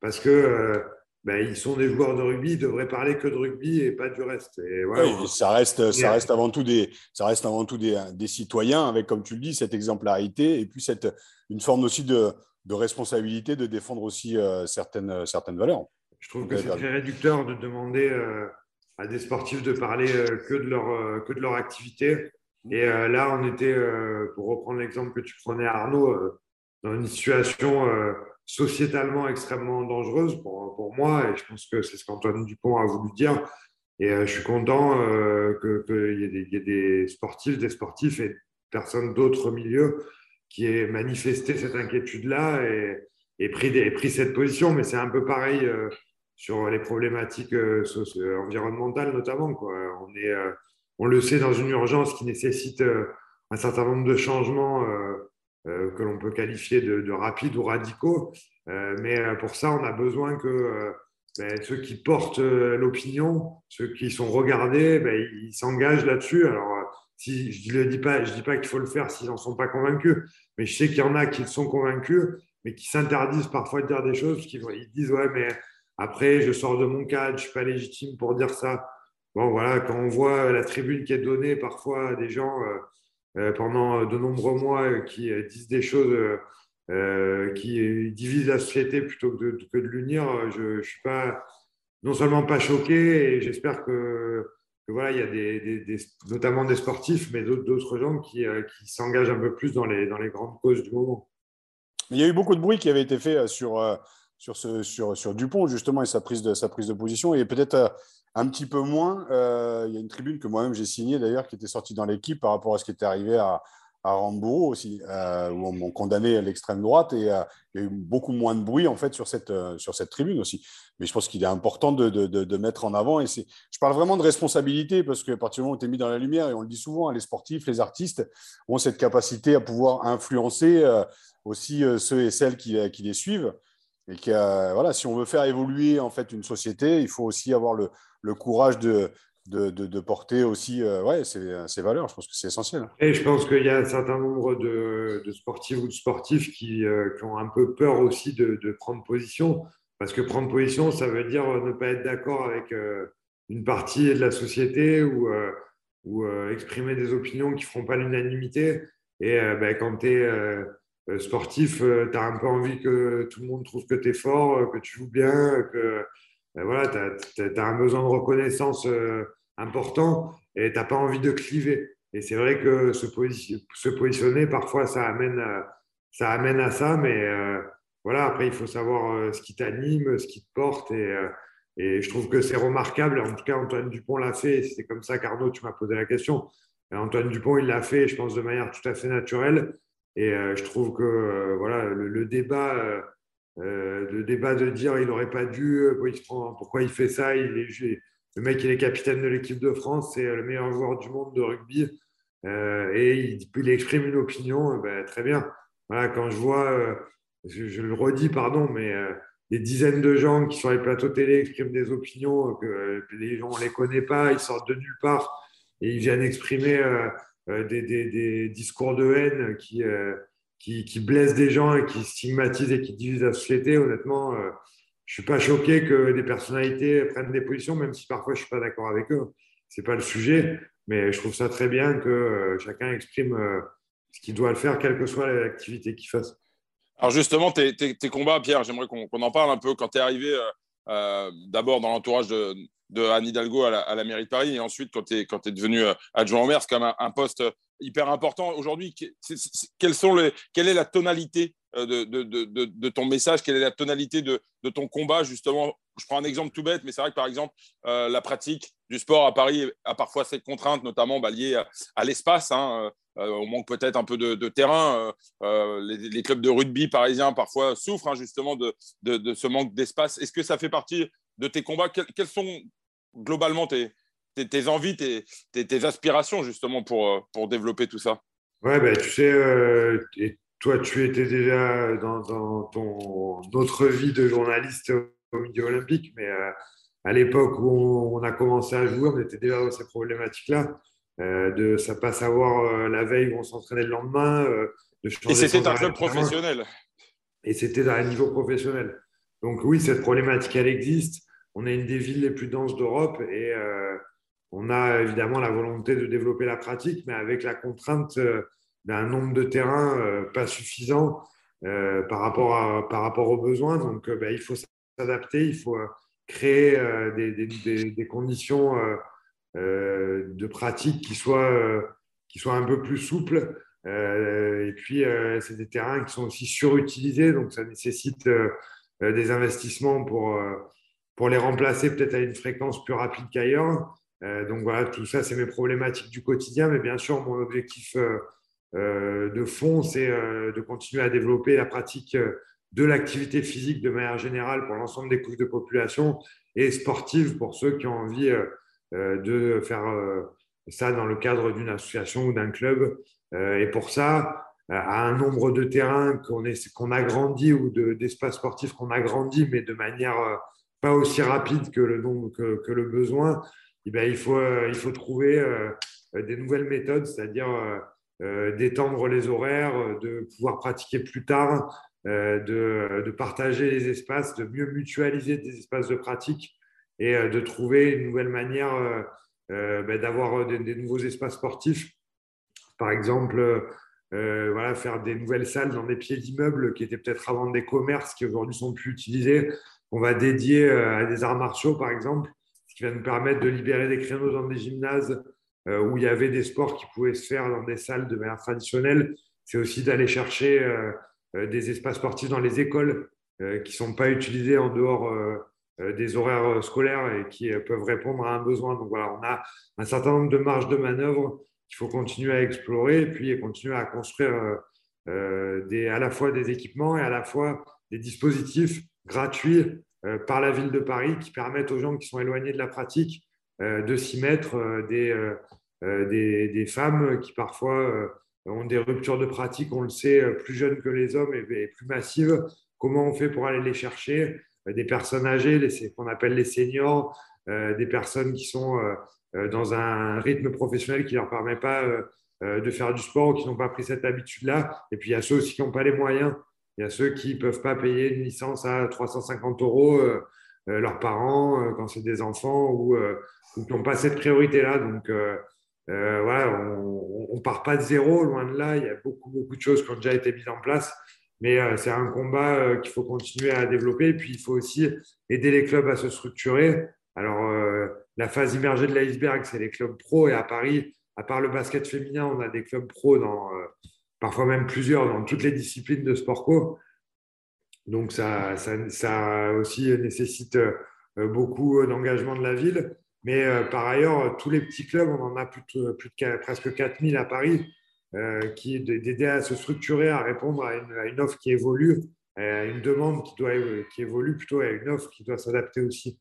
parce que euh, ben, ils sont des joueurs de rugby, ils devraient parler que de rugby et pas du reste. Et oui, ça reste, ça reste avant tout des, ça reste avant tout des, des, citoyens avec, comme tu le dis, cette exemplarité et puis cette, une forme aussi de, de responsabilité de défendre aussi euh, certaines, certaines valeurs. Je trouve que c'est très réducteur de demander euh, à des sportifs de parler que, de leur, que de leur activité. Et là, on était, pour reprendre l'exemple que tu prenais, Arnaud, dans une situation sociétalement extrêmement dangereuse pour, pour, moi, et je pense que c'est ce qu'Antoine Dupont a voulu dire. Et euh, je suis content euh, qu'il y, y, ait des sportifs, des sportifs et personnes d'autres milieux qui aient manifesté cette inquiétude-là et, pris pris cette position. Mais c'est un peu pareil euh, sur les problématiques environnementales notamment. Quoi. On, est, on le sait dans une urgence qui nécessite un certain nombre de changements que l'on peut qualifier de, rapides ou radicaux. Euh, mais euh, pour ça, on a besoin que ben, ceux qui portent l'opinion, ceux qui sont regardés, ben, ils s'engagent là-dessus. Alors, si, je ne dis pas, pas qu'il faut le faire s'ils n'en sont pas convaincus, mais je sais qu'il y en a qui sont convaincus, mais qui s'interdisent parfois de dire des choses, qui ils disent ouais, mais après je sors de mon cadre, je suis pas légitime pour dire ça. Bon voilà, quand on voit la tribune qui est donnée parfois à des gens euh, pendant de nombreux mois euh, qui euh, disent des choses qui divisent la société plutôt que de, l'unir, je ne suis pas, non seulement pas choqué, et j'espère que, voilà, il y a des, notamment des sportifs, mais d'autres gens qui, s'engagent un peu plus dans les, dans les grandes causes du moment. Il y a eu beaucoup de bruit qui avait été fait sur, sur, sur Dupont, justement, et sa prise de, sa prise de position, et peut-être un petit peu moins, euh, il y a une tribune que moi-même j'ai signée d'ailleurs, qui était sortie dans l'équipe par rapport à ce qui était arrivé à, à Rambourg aussi, euh, où on m'a condamné à l'extrême droite et euh, il y a eu beaucoup moins de bruit en fait sur cette, sur cette tribune aussi. Mais je pense qu'il est important de, de, de, mettre en avant et c'est, je parle vraiment de responsabilité parce qu'à partir du moment où tu es mis dans la lumière et on le dit souvent, hein, les sportifs, les artistes ont cette capacité à pouvoir influencer aussi ceux et celles qui, qui les suivent. Et que, voilà, si on veut faire évoluer en fait une société, il faut aussi avoir le, courage de, porter aussi euh, ouais, ces, valeurs. Je pense que c'est essentiel. Et je pense qu'il y a un certain nombre de, de sportifs ou de sportifs qui, euh, ont un peu peur aussi de, prendre position. Parce que prendre position, ça veut dire ne pas être d'accord avec euh, une partie de la société ou, ou exprimer des opinions qui ne feront pas l'unanimité. Et ben, quand tu es sportif, tu as un peu envie que tout le monde trouve que tu es fort, que tu joues bien, que ben, voilà, tu as, un besoin de reconnaissance important et tu n'as pas envie de cliver. Et c'est vrai que se, positionner, parfois, ça amène, ça amène à ça, mais euh, voilà, après, il faut savoir euh, ce qui t'anime, ce qui te porte. Et, euh, et je trouve que c'est remarquable. En tout cas, Antoine Dupont l'a fait. C'est comme ça qu'Arnaud, tu m'as posé la question. Antoine Dupont, il l'a fait, je pense, de manière tout à fait naturelle. Et je trouve que voilà, le, débat, le débat de dire il n'aurait pas dû, pourquoi il fait ça, le mec, il est capitaine de l'équipe de France, c'est le meilleur joueur du monde de rugby. Euh, et il, exprime une opinion, euh, ben, très bien. Quand je vois, euh, je, le redis, pardon, mais des dizaines de gens qui sur les plateaux télé expriment des opinions que les gens ne les connaît pas, ils sortent de nulle part et ils viennent exprimer des, discours de haine qui, qui, qui, blessent des gens et qui stigmatisent et qui divisent la société. Honnêtement, je suis pas choqué que des personnalités prennent des positions, même si parfois je suis pas d'accord avec eux. C'est pas le sujet, mais je trouve ça très bien que euh, chacun exprime euh, ce qu'il doit le faire, quelle que soit l'activité qu'il fasse. Alors justement, tes, combats, Pierre, j'aimerais qu'on en parle un peu. Quand tu es arrivé euh, d'abord dans l'entourage de, Anne Hidalgo à la, mairie de Paris, et ensuite quand tu es, es, devenu adjoint au maire, c'est quand même un, poste hyper important. Aujourd'hui, quelle est la tonalité euh, de, ton message, quelle est la tonalité de, ton combat, justement. Je prends un exemple tout bête, mais c'est vrai que par exemple, euh, la pratique du sport à Paris a parfois cette contrainte, notamment bah, liée à, l'espace. Hein, euh, on manque peut-être un peu de, terrain. les, clubs de rugby parisiens parfois souffrent hein, justement de, ce manque d'espace. Est-ce que ça fait partie de tes combats? Quelles sont globalement tes, envies, tes, aspirations justement pour, développer tout ça? Ouais, ben, tu sais, toi, tu étais déjà dans, ton autre vie de journaliste au milieu olympique, mais euh, à l'époque où on, a commencé à jouer, on était déjà dans ces problématiques-là, euh, de ne pas savoir euh, la veille où on s'entraînait le lendemain. de et c'était un club professionnel. Et c'était à un niveau professionnel. Donc oui, cette problématique, elle existe. On est une des villes les plus denses d'Europe et on a évidemment la volonté de développer la pratique, mais avec la contrainte d'un nombre de terrains euh, pas suffisant par, rapport à, par rapport aux besoins. Donc, bah, il faut s'adapter, il faut créer des, des, conditions de pratique qui soient, qui soient un peu plus souples. et puis, c'est des terrains qui sont aussi surutilisés, donc ça nécessite des investissements pour, pour les remplacer peut-être à une fréquence plus rapide qu'ailleurs. donc voilà, tout ça, c'est mes problématiques du quotidien, mais bien sûr, mon objectif euh, de fond, c'est euh, de continuer à développer la pratique euh, de l'activité physique de manière générale pour l'ensemble des couches de population et sportive pour ceux qui ont envie de faire ça dans le cadre d'une association ou d'un club. Et pour ça, à un nombre de terrains qu'on qu'on agrandit ou d'espaces sportifs qu'on agrandit, mais de manière pas aussi rapide que le, besoin, eh bien, il, faut, il faut trouver des nouvelles méthodes, c'est-à-dire euh, d'étendre les horaires, euh, de pouvoir pratiquer plus tard, euh, de, partager les espaces, de mieux mutualiser des espaces de pratique et de trouver une nouvelle manière ben, d'avoir des, nouveaux espaces sportifs. Par exemple, voilà, faire des nouvelles salles dans des pieds d'immeubles qui étaient peut-être avant des commerces qui aujourd'hui sont plus utilisés. On va dédier à des arts martiaux, par exemple, ce qui va nous permettre de libérer des créneaux dans des gymnases euh, où il y avait des sports qui pouvaient se faire dans des salles de manière traditionnelle. C'est aussi d'aller chercher euh, euh, des espaces sportifs dans les écoles qui ne sont pas utilisés en dehors des horaires scolaires et qui peuvent répondre à un besoin. Donc voilà, on a un certain nombre de marges de manœuvre qu'il faut continuer à explorer et puis continuer à construire des, à la fois des équipements et à la fois des dispositifs gratuits par la ville de Paris qui permettent aux gens qui sont éloignés de la pratique de s'y mettre, des, femmes qui parfois ont des ruptures de pratique, on le sait, plus jeunes que les hommes et, plus massives. Comment on fait pour aller les chercher? Des personnes âgées, qu'on appelle les seniors, des personnes qui sont dans un rythme professionnel qui ne leur permet pas de faire du sport ou qui n'ont pas pris cette habitude-là. Et puis, il y a ceux aussi qui n'ont pas les moyens. Il y a ceux qui ne peuvent pas payer une licence à 350 euros, leurs parents, quand c'est des enfants, ou, ou qui n'ont pas cette priorité-là. Donc, euh, on ne part pas de zéro, loin de là. Il y a beaucoup, beaucoup de choses qui ont déjà été mises en place. Mais euh, c'est un combat euh, qu'il faut continuer à développer. Puis, il faut aussi aider les clubs à se structurer. Alors, la phase immergée de l'iceberg, c'est les clubs pro. Et à Paris, à part le basket féminin, on a des clubs pro dans, parfois même plusieurs, dans toutes les disciplines de sport co. Donc, ça, ça, ça aussi nécessite beaucoup d'engagement de la ville. Mais euh, par ailleurs, tous les petits clubs, on en a plus de, plus de presque 4000 à Paris, euh, qui d'aider à se structurer, à répondre à une, offre qui évolue, à une demande qui, doit, qui évolue plutôt à une offre qui doit s'adapter aussi.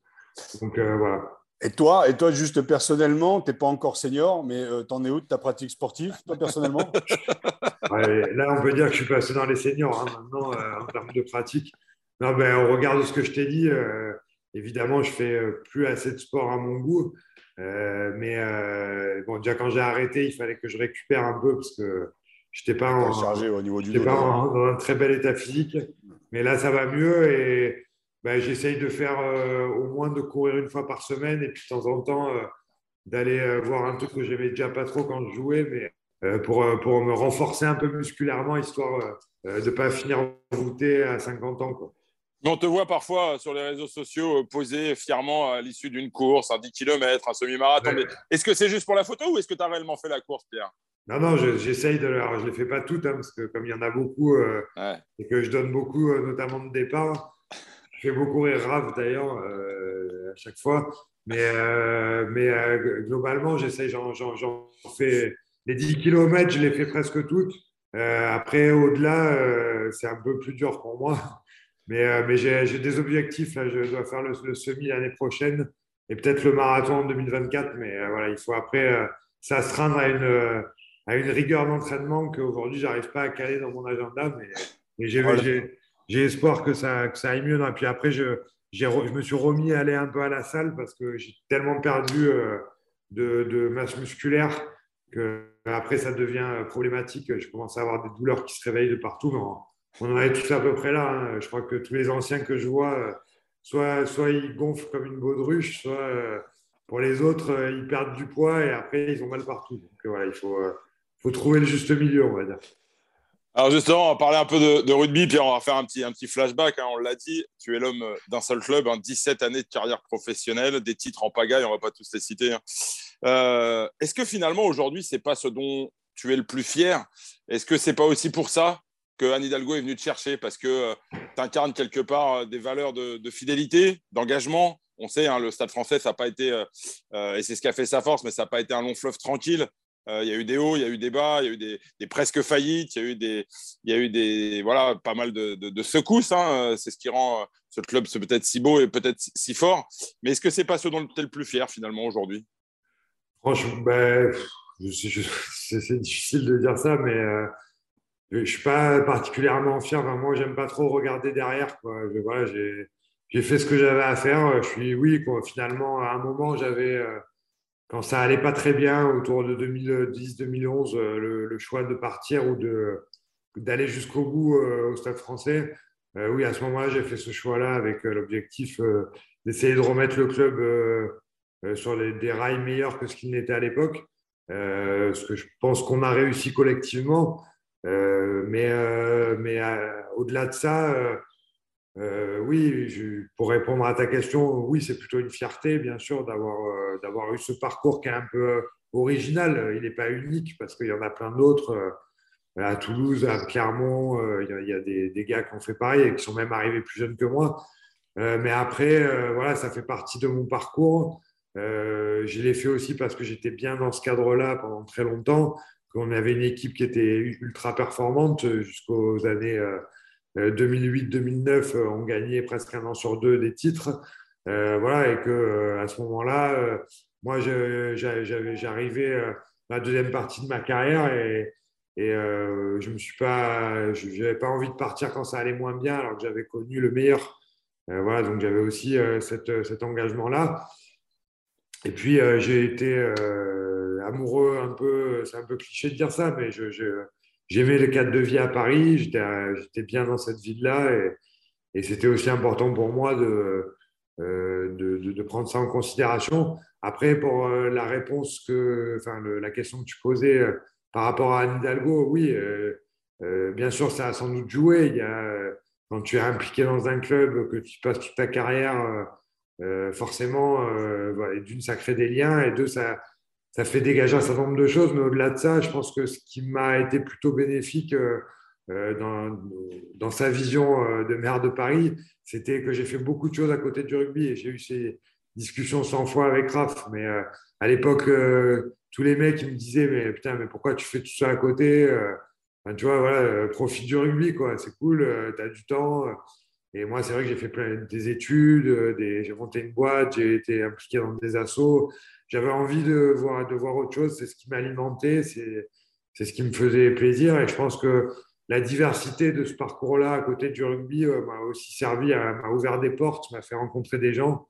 Donc euh, voilà. Et toi, et toi, juste personnellement, tu n'es pas encore senior, mais tu en es où de ta pratique sportive, toi, personnellement? Là, on peut dire que je suis passé dans les seniors hein, maintenant, en termes de pratique. Non, ben, au regard de ce que je t'ai dit, Évidemment, je fais euh, plus assez de sport à mon goût. Euh, mais euh, bon, déjà quand j'ai arrêté, il fallait que je récupère un peu parce que je n'étais pas, en, chargé au niveau du pas dans un très bel état physique. Mais là, ça va mieux et ben, j'essaye de faire au moins de courir une fois par semaine et puis de temps en temps d'aller voir un truc que j'aimais déjà pas trop quand je jouais, mais pour, pour me renforcer un peu musculairement, histoire de ne pas finir voûté à 50 ans. Quoi on te voit parfois sur les réseaux sociaux euh, poser fièrement à l'issue d'une course, un 10 km, un semi-marathon. Est-ce que c'est juste pour la photo ou est-ce que tu as réellement fait la course, Pierre? Non, non, j'essaye de. Alors, je ne les fais pas toutes, hein, parce que comme il y en a beaucoup euh, et que je donne beaucoup, euh, notamment de départ, je fais beaucoup rire Raph d'ailleurs à chaque fois. Mais, mais globalement, j'essaye, j'en fais. Les 10 km, je les fais presque toutes. après, au-delà, c'est un peu plus dur pour moi. Mais, euh, mais j'ai des objectifs. Là, je dois faire le, semi l'année prochaine et peut-être le marathon en 2024. Mais euh, voilà, il faut après euh, s'astreindre à une, à une rigueur d'entraînement qu'aujourd'hui, je n'arrive pas à caler dans mon agenda. Mais, mais j'ai espoir que ça, que ça aille mieux. Et puis après, je, je me suis remis à aller un peu à la salle parce que j'ai tellement perdu de, de, masse musculaire que après, ça devient problématique. Je commence à avoir des douleurs qui se réveillent de partout on en est tous à peu près là. Hein. Je crois que tous les anciens que je vois, euh, soit, soit ils gonflent comme une baudruche, soit euh, pour les autres, euh, ils perdent du poids et après, ils ont mal partout. Donc voilà, il faut, faut trouver le juste milieu, on va dire. Alors justement, on va parler un peu de, rugby, puis on va faire un petit, un petit flashback. Hein. on l'a dit, tu es l'homme d'un seul club, 17 hein. années de carrière professionnelle, des titres en pagaille, on ne va pas tous les citer. Est-ce que finalement, aujourd'hui, ce n'est pas ce dont tu es le plus fier? Est-ce que ce n'est pas aussi pour ça? Que Anne Hidalgo est venue te chercher parce que euh, tu incarnes quelque part euh, des valeurs de, fidélité, d'engagement. On sait, hein, le Stade français, ça n'a pas été, euh, et c'est ce qui a fait sa force, mais ça n'a pas été un long fleuve tranquille. Il y a eu des hauts, il y a eu des bas, il y a eu des, presque faillites, il y a eu des, il y a eu des voilà, pas mal de, secousses. Hein. C'est ce qui rend ce club peut-être si beau et peut-être si fort. Mais est-ce que c'est pas ce dont tu es le plus fier finalement aujourd'hui? Franchement, ben, c'est difficile de dire ça, mais je suis pas particulièrement fier. Moi, j'aime pas trop regarder derrière. voilà, j'ai fait ce que j'avais à faire. Je suis, oui, finalement, à un moment, j'avais, euh, quand ça allait pas très bien, autour de 2010-2011, euh, le, choix de partir ou d'aller jusqu'au bout euh, au Stade français. oui, à ce moment-là, j'ai fait ce choix-là avec l'objectif d'essayer de remettre le club sur des rails meilleurs que ce qu'il n'était à l'époque. ce que je pense qu'on a réussi collectivement. Euh, mais euh, mais euh, au-delà de ça, oui, pour répondre à ta question, oui, c'est plutôt une fierté, bien sûr, d'avoir d'avoir eu ce parcours qui est un peu original. Il n'est pas unique parce qu'il y en a plein d'autres à Toulouse, à Clermont, il y a, des, gars qui ont fait pareil et qui sont même arrivés plus jeunes que moi. mais après, voilà, ça fait partie de mon parcours. je l'ai fait aussi parce que j'étais bien dans ce cadre-là pendant très longtemps, qu'on avait une équipe qui était ultra performante jusqu'aux années 2008-2009, on gagnait presque un an sur deux des titres. voilà, et que à ce moment-là, moi, j'arrivais la deuxième partie de ma carrière et, euh, je me suis pas, j'avais pas envie de partir quand ça allait moins bien, alors que j'avais connu le meilleur. Euh, voilà, donc j'avais aussi euh, cet engagement-là. Et puis j'ai été amoureux un peu, c'est un peu cliché de dire ça, mais je, j'aimais le cadre de vie à Paris. J'étais, bien dans cette ville-là et, c'était aussi important pour moi de, de, de, prendre ça en considération. Après, pour la réponse que, enfin, la question que tu posais par rapport à Anne Hidalgo, oui, euh, euh, bien sûr, ça a sans doute joué. Il y a, quand tu es impliqué dans un club, que tu passes toute ta carrière, euh, forcément, d'une, ça crée des liens, et deux, ça, ça fait dégager un certain nombre de choses. Mais au-delà de ça, je pense que ce qui m'a été plutôt bénéfique dans, dans, sa vision de maire de Paris, c'était que j'ai fait beaucoup de choses à côté du rugby et j'ai eu ces discussions 100 fois avec Raph. Mais à l'époque, tous les mecs qui me disaient mais putain mais pourquoi tu fais tout ça à côté euh, tu vois voilà euh, profite du rugby quoi c'est cool euh, tu as du temps et moi c'est vrai que j'ai fait plein des études j'ai monté une boîte j'ai été impliqué dans des assos j'avais envie de voir de voir autre chose c'est ce qui m'alimentait c'est c'est ce qui me faisait plaisir et je pense que la diversité de ce parcours-là à côté du rugby m'a aussi servi, m'a ouvert des portes, m'a fait rencontrer des gens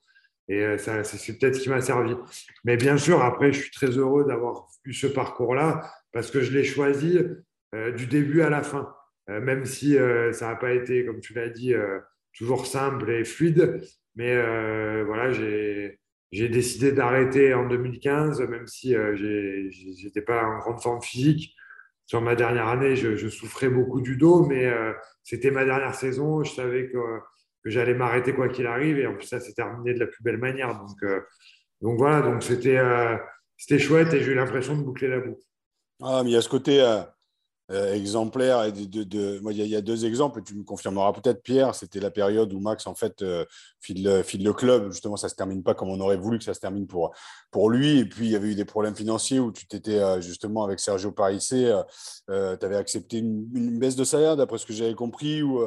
et euh, c'est peut-être ce qui m'a servi. Mais bien sûr, après, je suis très heureux d'avoir eu ce parcours-là parce que je l'ai choisi euh, du début à la fin. Euh, même si ça n'a pas été, comme tu l'as dit, toujours simple et fluide. Mais voilà, j'ai décidé d'arrêter en 2015, même si je n'étais pas en grande forme physique. Sur ma dernière année, je, souffrais beaucoup du dos, mais c'était ma dernière saison. Je savais que j'allais m'arrêter quoi qu'il arrive. Et en plus, ça s'est terminé de la plus belle manière. Donc, euh, voilà, donc c'était euh, chouette et j'ai eu l'impression de boucler la boucle. Ah, mais il y a ce côté euh, exemplaire. Et de, de, moi, il, y a, deux exemples, et tu me confirmeras peut-être, Pierre. C'était la période où Max, en fait, file, le, file le club. Justement, ça ne se termine pas comme on aurait voulu que ça se termine pour, pour lui. Et puis, il y avait eu des problèmes financiers où tu t'étais justement avec Sergio Parissé, tu avais accepté une, baisse de salaire, d'après ce que j'avais compris. Ou,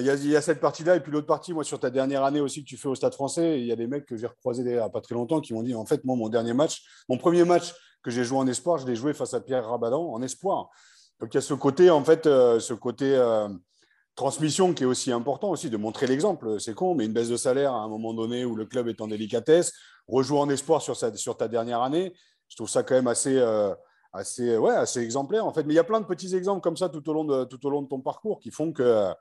il y, a cette partie-là, et puis l'autre partie, moi, sur ta dernière année aussi que tu fais au Stade français, il y a des mecs que j'ai recroisés il n'y a pas très longtemps qui m'ont dit en fait, moi, mon dernier match, mon premier match que j'ai joué en espoir, je l'ai joué face à Pierre Rabadan en espoir. Donc il y a ce côté, en fait, euh, ce côté euh, transmission qui est aussi important aussi, de montrer l'exemple. C'est con, mais une baisse de salaire à un moment donné où le club est en délicatesse, rejouer en espoir sur, sur ta dernière année, je trouve ça quand même assez. Euh, assez, ouais, assez exemplaire en fait. Mais il y a plein de petits exemples comme ça tout au long de, tout au long de ton parcours qui font que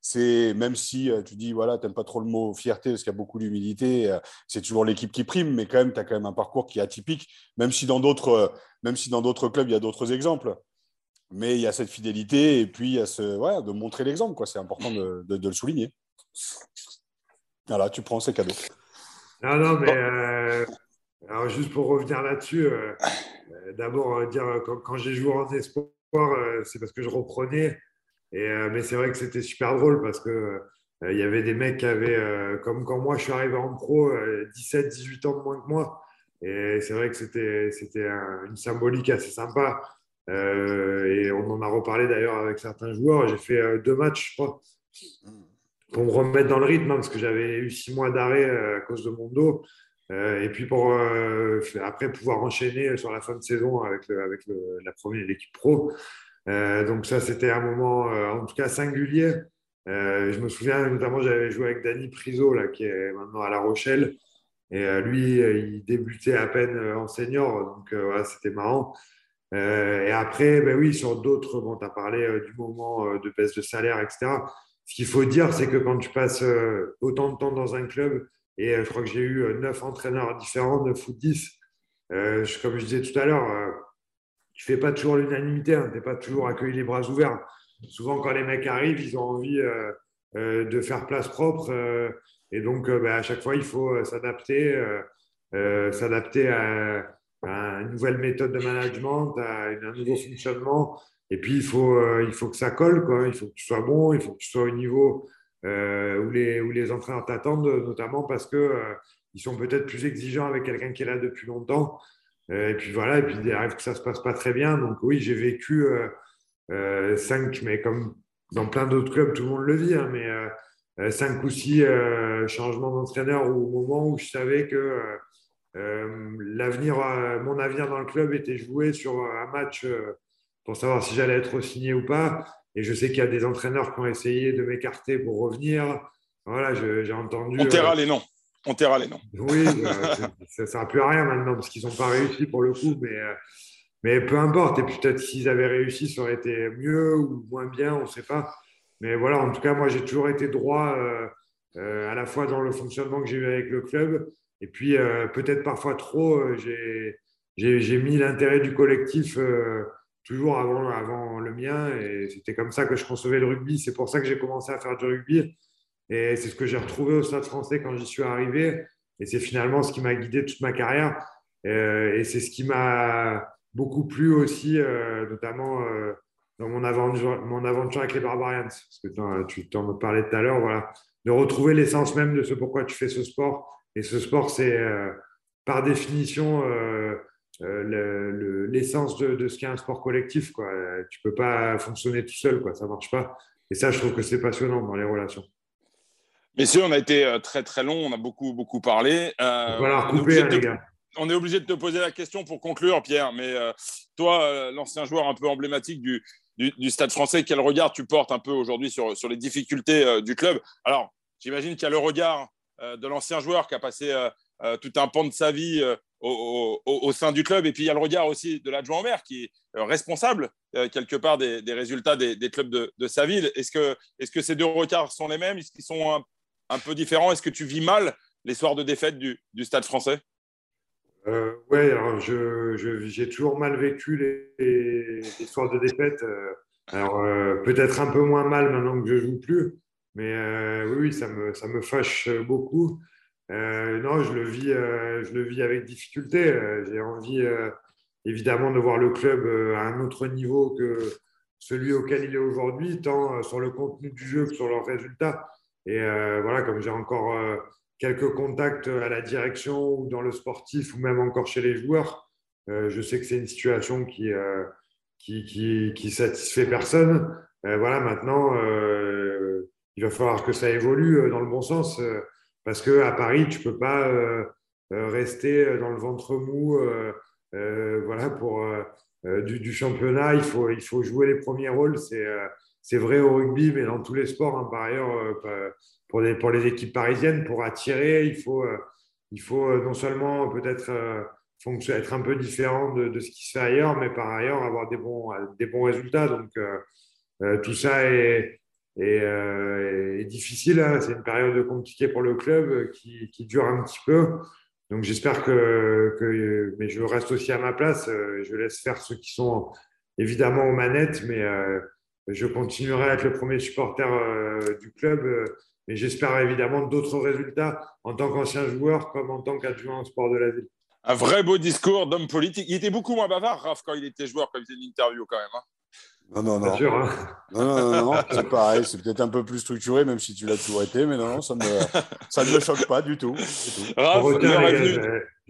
c'est, même si tu dis, voilà, tu n'aimes pas trop le mot fierté parce qu'il y a beaucoup d'humilité, c'est toujours l'équipe qui prime, mais quand même, tu as quand même un parcours qui est atypique, même si dans d'autres, même si dans d'autres clubs, il y a d'autres exemples. Mais il y a cette fidélité et puis il y a ce, ouais, de montrer l'exemple. C'est important de, de, le souligner. Voilà, tu prends ces cadeaux. Non, non, mais alors, juste pour revenir là-dessus, euh, euh, d'abord, euh, dire quand, j'ai joué en espoir, c'est parce que je reprenais. Et, mais c'est vrai que c'était super drôle parce que il y avait des mecs qui avaient, comme quand moi je suis arrivé en pro, 17, 18 ans de moins que moi. Et c'est vrai que c'était, c'était une symbolique assez sympa. Et on en a reparlé d'ailleurs avec certains joueurs. J'ai fait deux matchs, je crois, pour me remettre dans le rythme, hein, parce que j'avais eu six mois d'arrêt à cause de mon dos. Euh, et puis pour euh, après pouvoir enchaîner sur la fin de saison avec, avec la première l'équipe pro. Euh, donc ça, c'était un moment en tout cas singulier. je me souviens notamment, j'avais joué avec Danny Priso, là, qui est maintenant à La Rochelle. Et lui, il débutait à peine en senior, donc c'était marrant. Et après, ben oui, sur d'autres, tu as parlé du moment de baisse de salaire, etc. Ce qu'il faut dire, c'est que quand tu passes autant de temps dans un club, et euh, je crois que j'ai eu euh, neuf entraîneurs différents, neuf ou dix. Euh, comme je disais tout à l'heure, tu ne fais pas toujours l'unanimité, hein, tu n'es pas toujours accueilli les bras ouverts. Souvent, quand les mecs arrivent, ils ont envie de faire place propre. et donc, bah, à chaque fois, il faut s'adapter, s'adapter à, une nouvelle méthode de management, un nouveau fonctionnement. Et puis, il faut, il faut que ça colle. Quoi. Il faut que tu sois bon, il faut que tu sois au niveau euh, où, les, où les entraîneurs t'attendent, notamment parce que euh, sont peut-être plus exigeants avec quelqu'un qui est là depuis longtemps. et puis voilà, et puis il arrive que ça se passe pas très bien. Donc oui, j'ai vécu cinq, mais comme dans plein d'autres clubs, tout le monde le vit, hein, mais cinq ou six changements d'entraîneur au moment où je savais que l'avenir, mon avenir dans le club était joué sur un match pour savoir si j'allais être signé ou pas. Et je sais qu'il y a des entraîneurs qui ont essayé de m'écarter pour revenir. Voilà, j'ai entendu. On t'aira les noms. On t'aira les noms. Oui, euh, ça ne sert plus à rien maintenant parce qu'ils n'ont pas réussi pour le coup. Mais, euh, mais peu importe. Et peut-être s'ils avaient réussi, ça aurait été mieux ou moins bien, on ne sait pas. Mais voilà, en tout cas, moi, j'ai toujours été droit euh, à la fois dans le fonctionnement que j'ai eu avec le club. Et puis, peut-être parfois trop, j'ai mis l'intérêt du collectif toujours avant, avant le mien. Et c'était comme ça que je concevais le rugby. C'est pour ça que j'ai commencé à faire du rugby. Et c'est ce que j'ai retrouvé au Stade français quand j'y suis arrivé. Et c'est finalement ce qui m'a guidé toute ma carrière. Euh, et c'est ce qui m'a beaucoup plu aussi, euh, notamment euh, dans mon aventure, mon aventure avec les Barbarians. Parce que tu t'en parlais tout à l'heure. Voilà. De retrouver l'essence même de ce pourquoi tu fais ce sport. Et ce sport, c'est par définition euh, l'essence de, ce qu'est un sport collectif. Quoi. Tu ne peux pas fonctionner tout seul, quoi. ça ne marche pas. Et ça, je trouve que c'est passionnant dans les relations. Messieurs, on a été euh, très très long, on a beaucoup beaucoup parlé. Euh, voilà, couper, hein, les gars on est obligé de te poser la question pour conclure, Pierre. Mais toi, l'ancien joueur un peu emblématique du, du, Stade français, quel regard tu portes un peu aujourd'hui sur, sur les difficultés du club? Alors, j'imagine qu'il y a le regard de l'ancien joueur qui a passé tout un pan de sa vie au, sein du club. Et puis il y a le regard aussi de l'adjoint au maire qui est euh, responsable euh, quelque part des, résultats des, clubs de, sa ville. Est-ce que, est que ces deux regards sont les mêmes? Est-ce qu'ils sont un, peu différents? Est-ce que tu vis mal les soirs de défaite du, stade français? Euh, Oui, j'ai toujours mal vécu les, les, soirs de défaite. Euh, alors peut-être un peu moins mal maintenant que je joue plus, mais oui, ça me, ça me fâche beaucoup. Euh, non, je le vis, euh, je le vis avec difficulté. Euh, j'ai envie, évidemment, de voir le club à un autre niveau que celui auquel il est aujourd'hui, tant sur le contenu du jeu que sur leurs résultats. Et voilà, comme j'ai encore quelques contacts à la direction ou dans le sportif ou même encore chez les joueurs, je sais que c'est une situation qui, qui, qui, qui, satisfait personne. voilà, maintenant, il va falloir que ça évolue dans le bon sens. Parce qu'à Paris, tu peux pas euh, euh, rester dans le ventre mou euh, voilà, pour du, championnat. Il faut, il faut jouer les premiers rôles. C'est vrai au rugby, mais dans tous les sports, hein, par ailleurs, pour, les, pour les équipes parisiennes, pour attirer, il faut, il faut non seulement peut-être être un peu différent de, ce qui se fait ailleurs, mais par ailleurs avoir des bons, des bons résultats. Donc, tout ça est, et, euh, difficile. Hein. C'est une période compliquée pour le club euh, qui, dure un petit peu. Donc j'espère que, mais je reste aussi à ma place. Euh, je laisse faire ceux qui sont évidemment aux manettes, mais je continuerai à être le premier supporter du club. mais j'espère évidemment d'autres résultats en tant qu'ancien joueur comme en tant qu'adjoint au sport de la ville. Un vrai beau discours d'homme politique. Il était beaucoup moins bavard, Raph, quand il était joueur, quand il faisait une interview quand même. Hein. Non, non, non. Hein. non, non, non, non, c'est pareil, c'est peut-être un peu plus structuré, même si tu l'as toujours été, mais non, non ça, me, ça ne me choque pas du tout. je,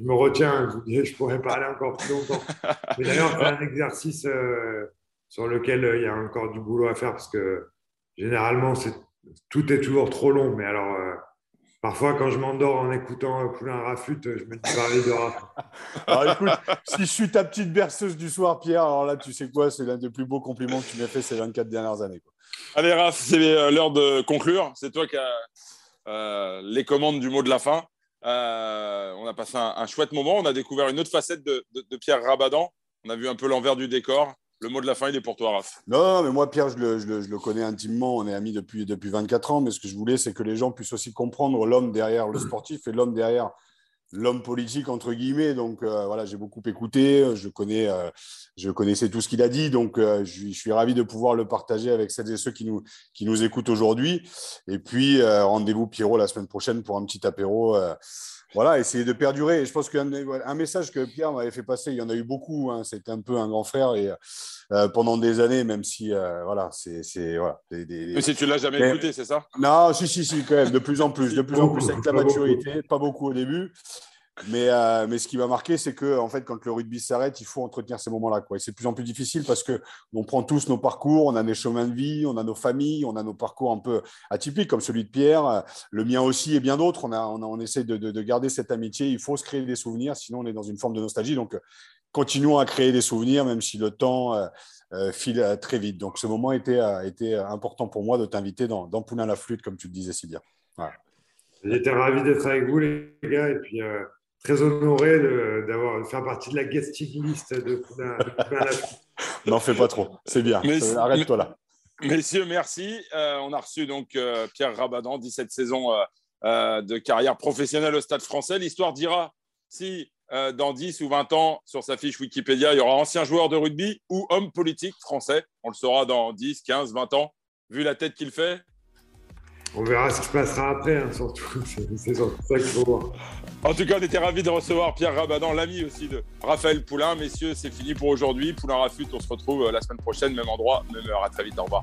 me retiens, je, je, pourrais parler encore plus longtemps. Mais d'ailleurs, c'est un exercice euh, sur lequel euh, il y a encore du boulot à faire parce que généralement, tout est toujours trop long. Mais alors, euh, Parfois, quand je m'endors en écoutant Poulain Rafut, je me dis parler de Rafut. Alors écoute, si je suis ta petite berceuse du soir, Pierre, alors là, tu sais quoi, c'est l'un des plus beaux compliments que tu m'as fait ces 24 dernières années. Allez, Raph, c'est euh, l'heure de conclure. C'est toi qui as euh, les commandes du mot de la fin. Euh, on a passé un, chouette moment. On a découvert une autre facette de Pierre Rabadan. On a vu un peu l'envers du décor. Le mot de la fin, il est pour toi, Raph. Non, mais moi, Pierre, je le, connais intimement. On est amis depuis, depuis 24 ans. Mais ce que je voulais, c'est que les gens puissent aussi comprendre l'homme derrière le sportif et l'homme derrière l'homme politique entre guillemets. Donc euh, voilà, j'ai beaucoup écouté, je connais, euh, je connaissais tout ce qu'il a dit, donc euh, je, suis ravi de pouvoir le partager avec celles et ceux qui nous qui nous écoutent aujourd'hui. Et puis rendez-vous Pierrot la semaine prochaine pour un petit apéro. Voilà, essayer de perdurer. Et je pense qu'un un message que Pierre m'avait fait passer, il y en a eu beaucoup. Hein, C'était un peu un grand frère et pendant des années, même si voilà, c'est voilà. Mais si tu l'as jamais écouté, c'est ça? Non, si si si quand même, de plus en plus, de plus en plus avec la maturité, pas beaucoup au début. Mais, euh, mais ce qui m'a marqué, c'est que en fait, quand le rugby s'arrête, il faut entretenir ces moments-là. Et c'est de plus en plus difficile parce que on prend tous nos parcours, on a des chemins de vie, on a nos familles, on a nos parcours un peu atypiques, comme celui de Pierre, le mien aussi et bien d'autres. On, a, on, essaie de, de, de, garder cette amitié. Il faut se créer des souvenirs, sinon on est dans une forme de nostalgie. Donc, continuons à créer des souvenirs, même si le temps euh, euh file très vite. Donc, ce moment était, été important pour moi de t'inviter dans, dans Poulain la flûte, comme tu le disais si. J'étais ravi d'être avec vous, les gars. Et puis, très honoré d'avoir de, faire partie de la guesting list de N'en fais pas trop, c'est bien. Arrête-toi là. Messieurs, merci. Euh, on a reçu donc euh, Pierre Rabadan, 17 saisons euh, de carrière professionnelle au Stade français. L'histoire dira si dans 10 ou 20 ans, sur sa fiche Wikipédia, il y aura ancien joueur de rugby ou homme politique français. On le saura dans 10, 15, 20 ans. Vu la tête qu'il fait, on verra ce qui se passera après, hein, surtout. C'est ça qu'il faut voir. En tout cas, on était ravis de recevoir Pierre Rabadan, l'ami aussi de Raphaël Poulain. Messieurs, c'est fini pour aujourd'hui. Poulain Rafut, on se retrouve euh, la semaine prochaine, même endroit, même heure. À très vite. Au revoir.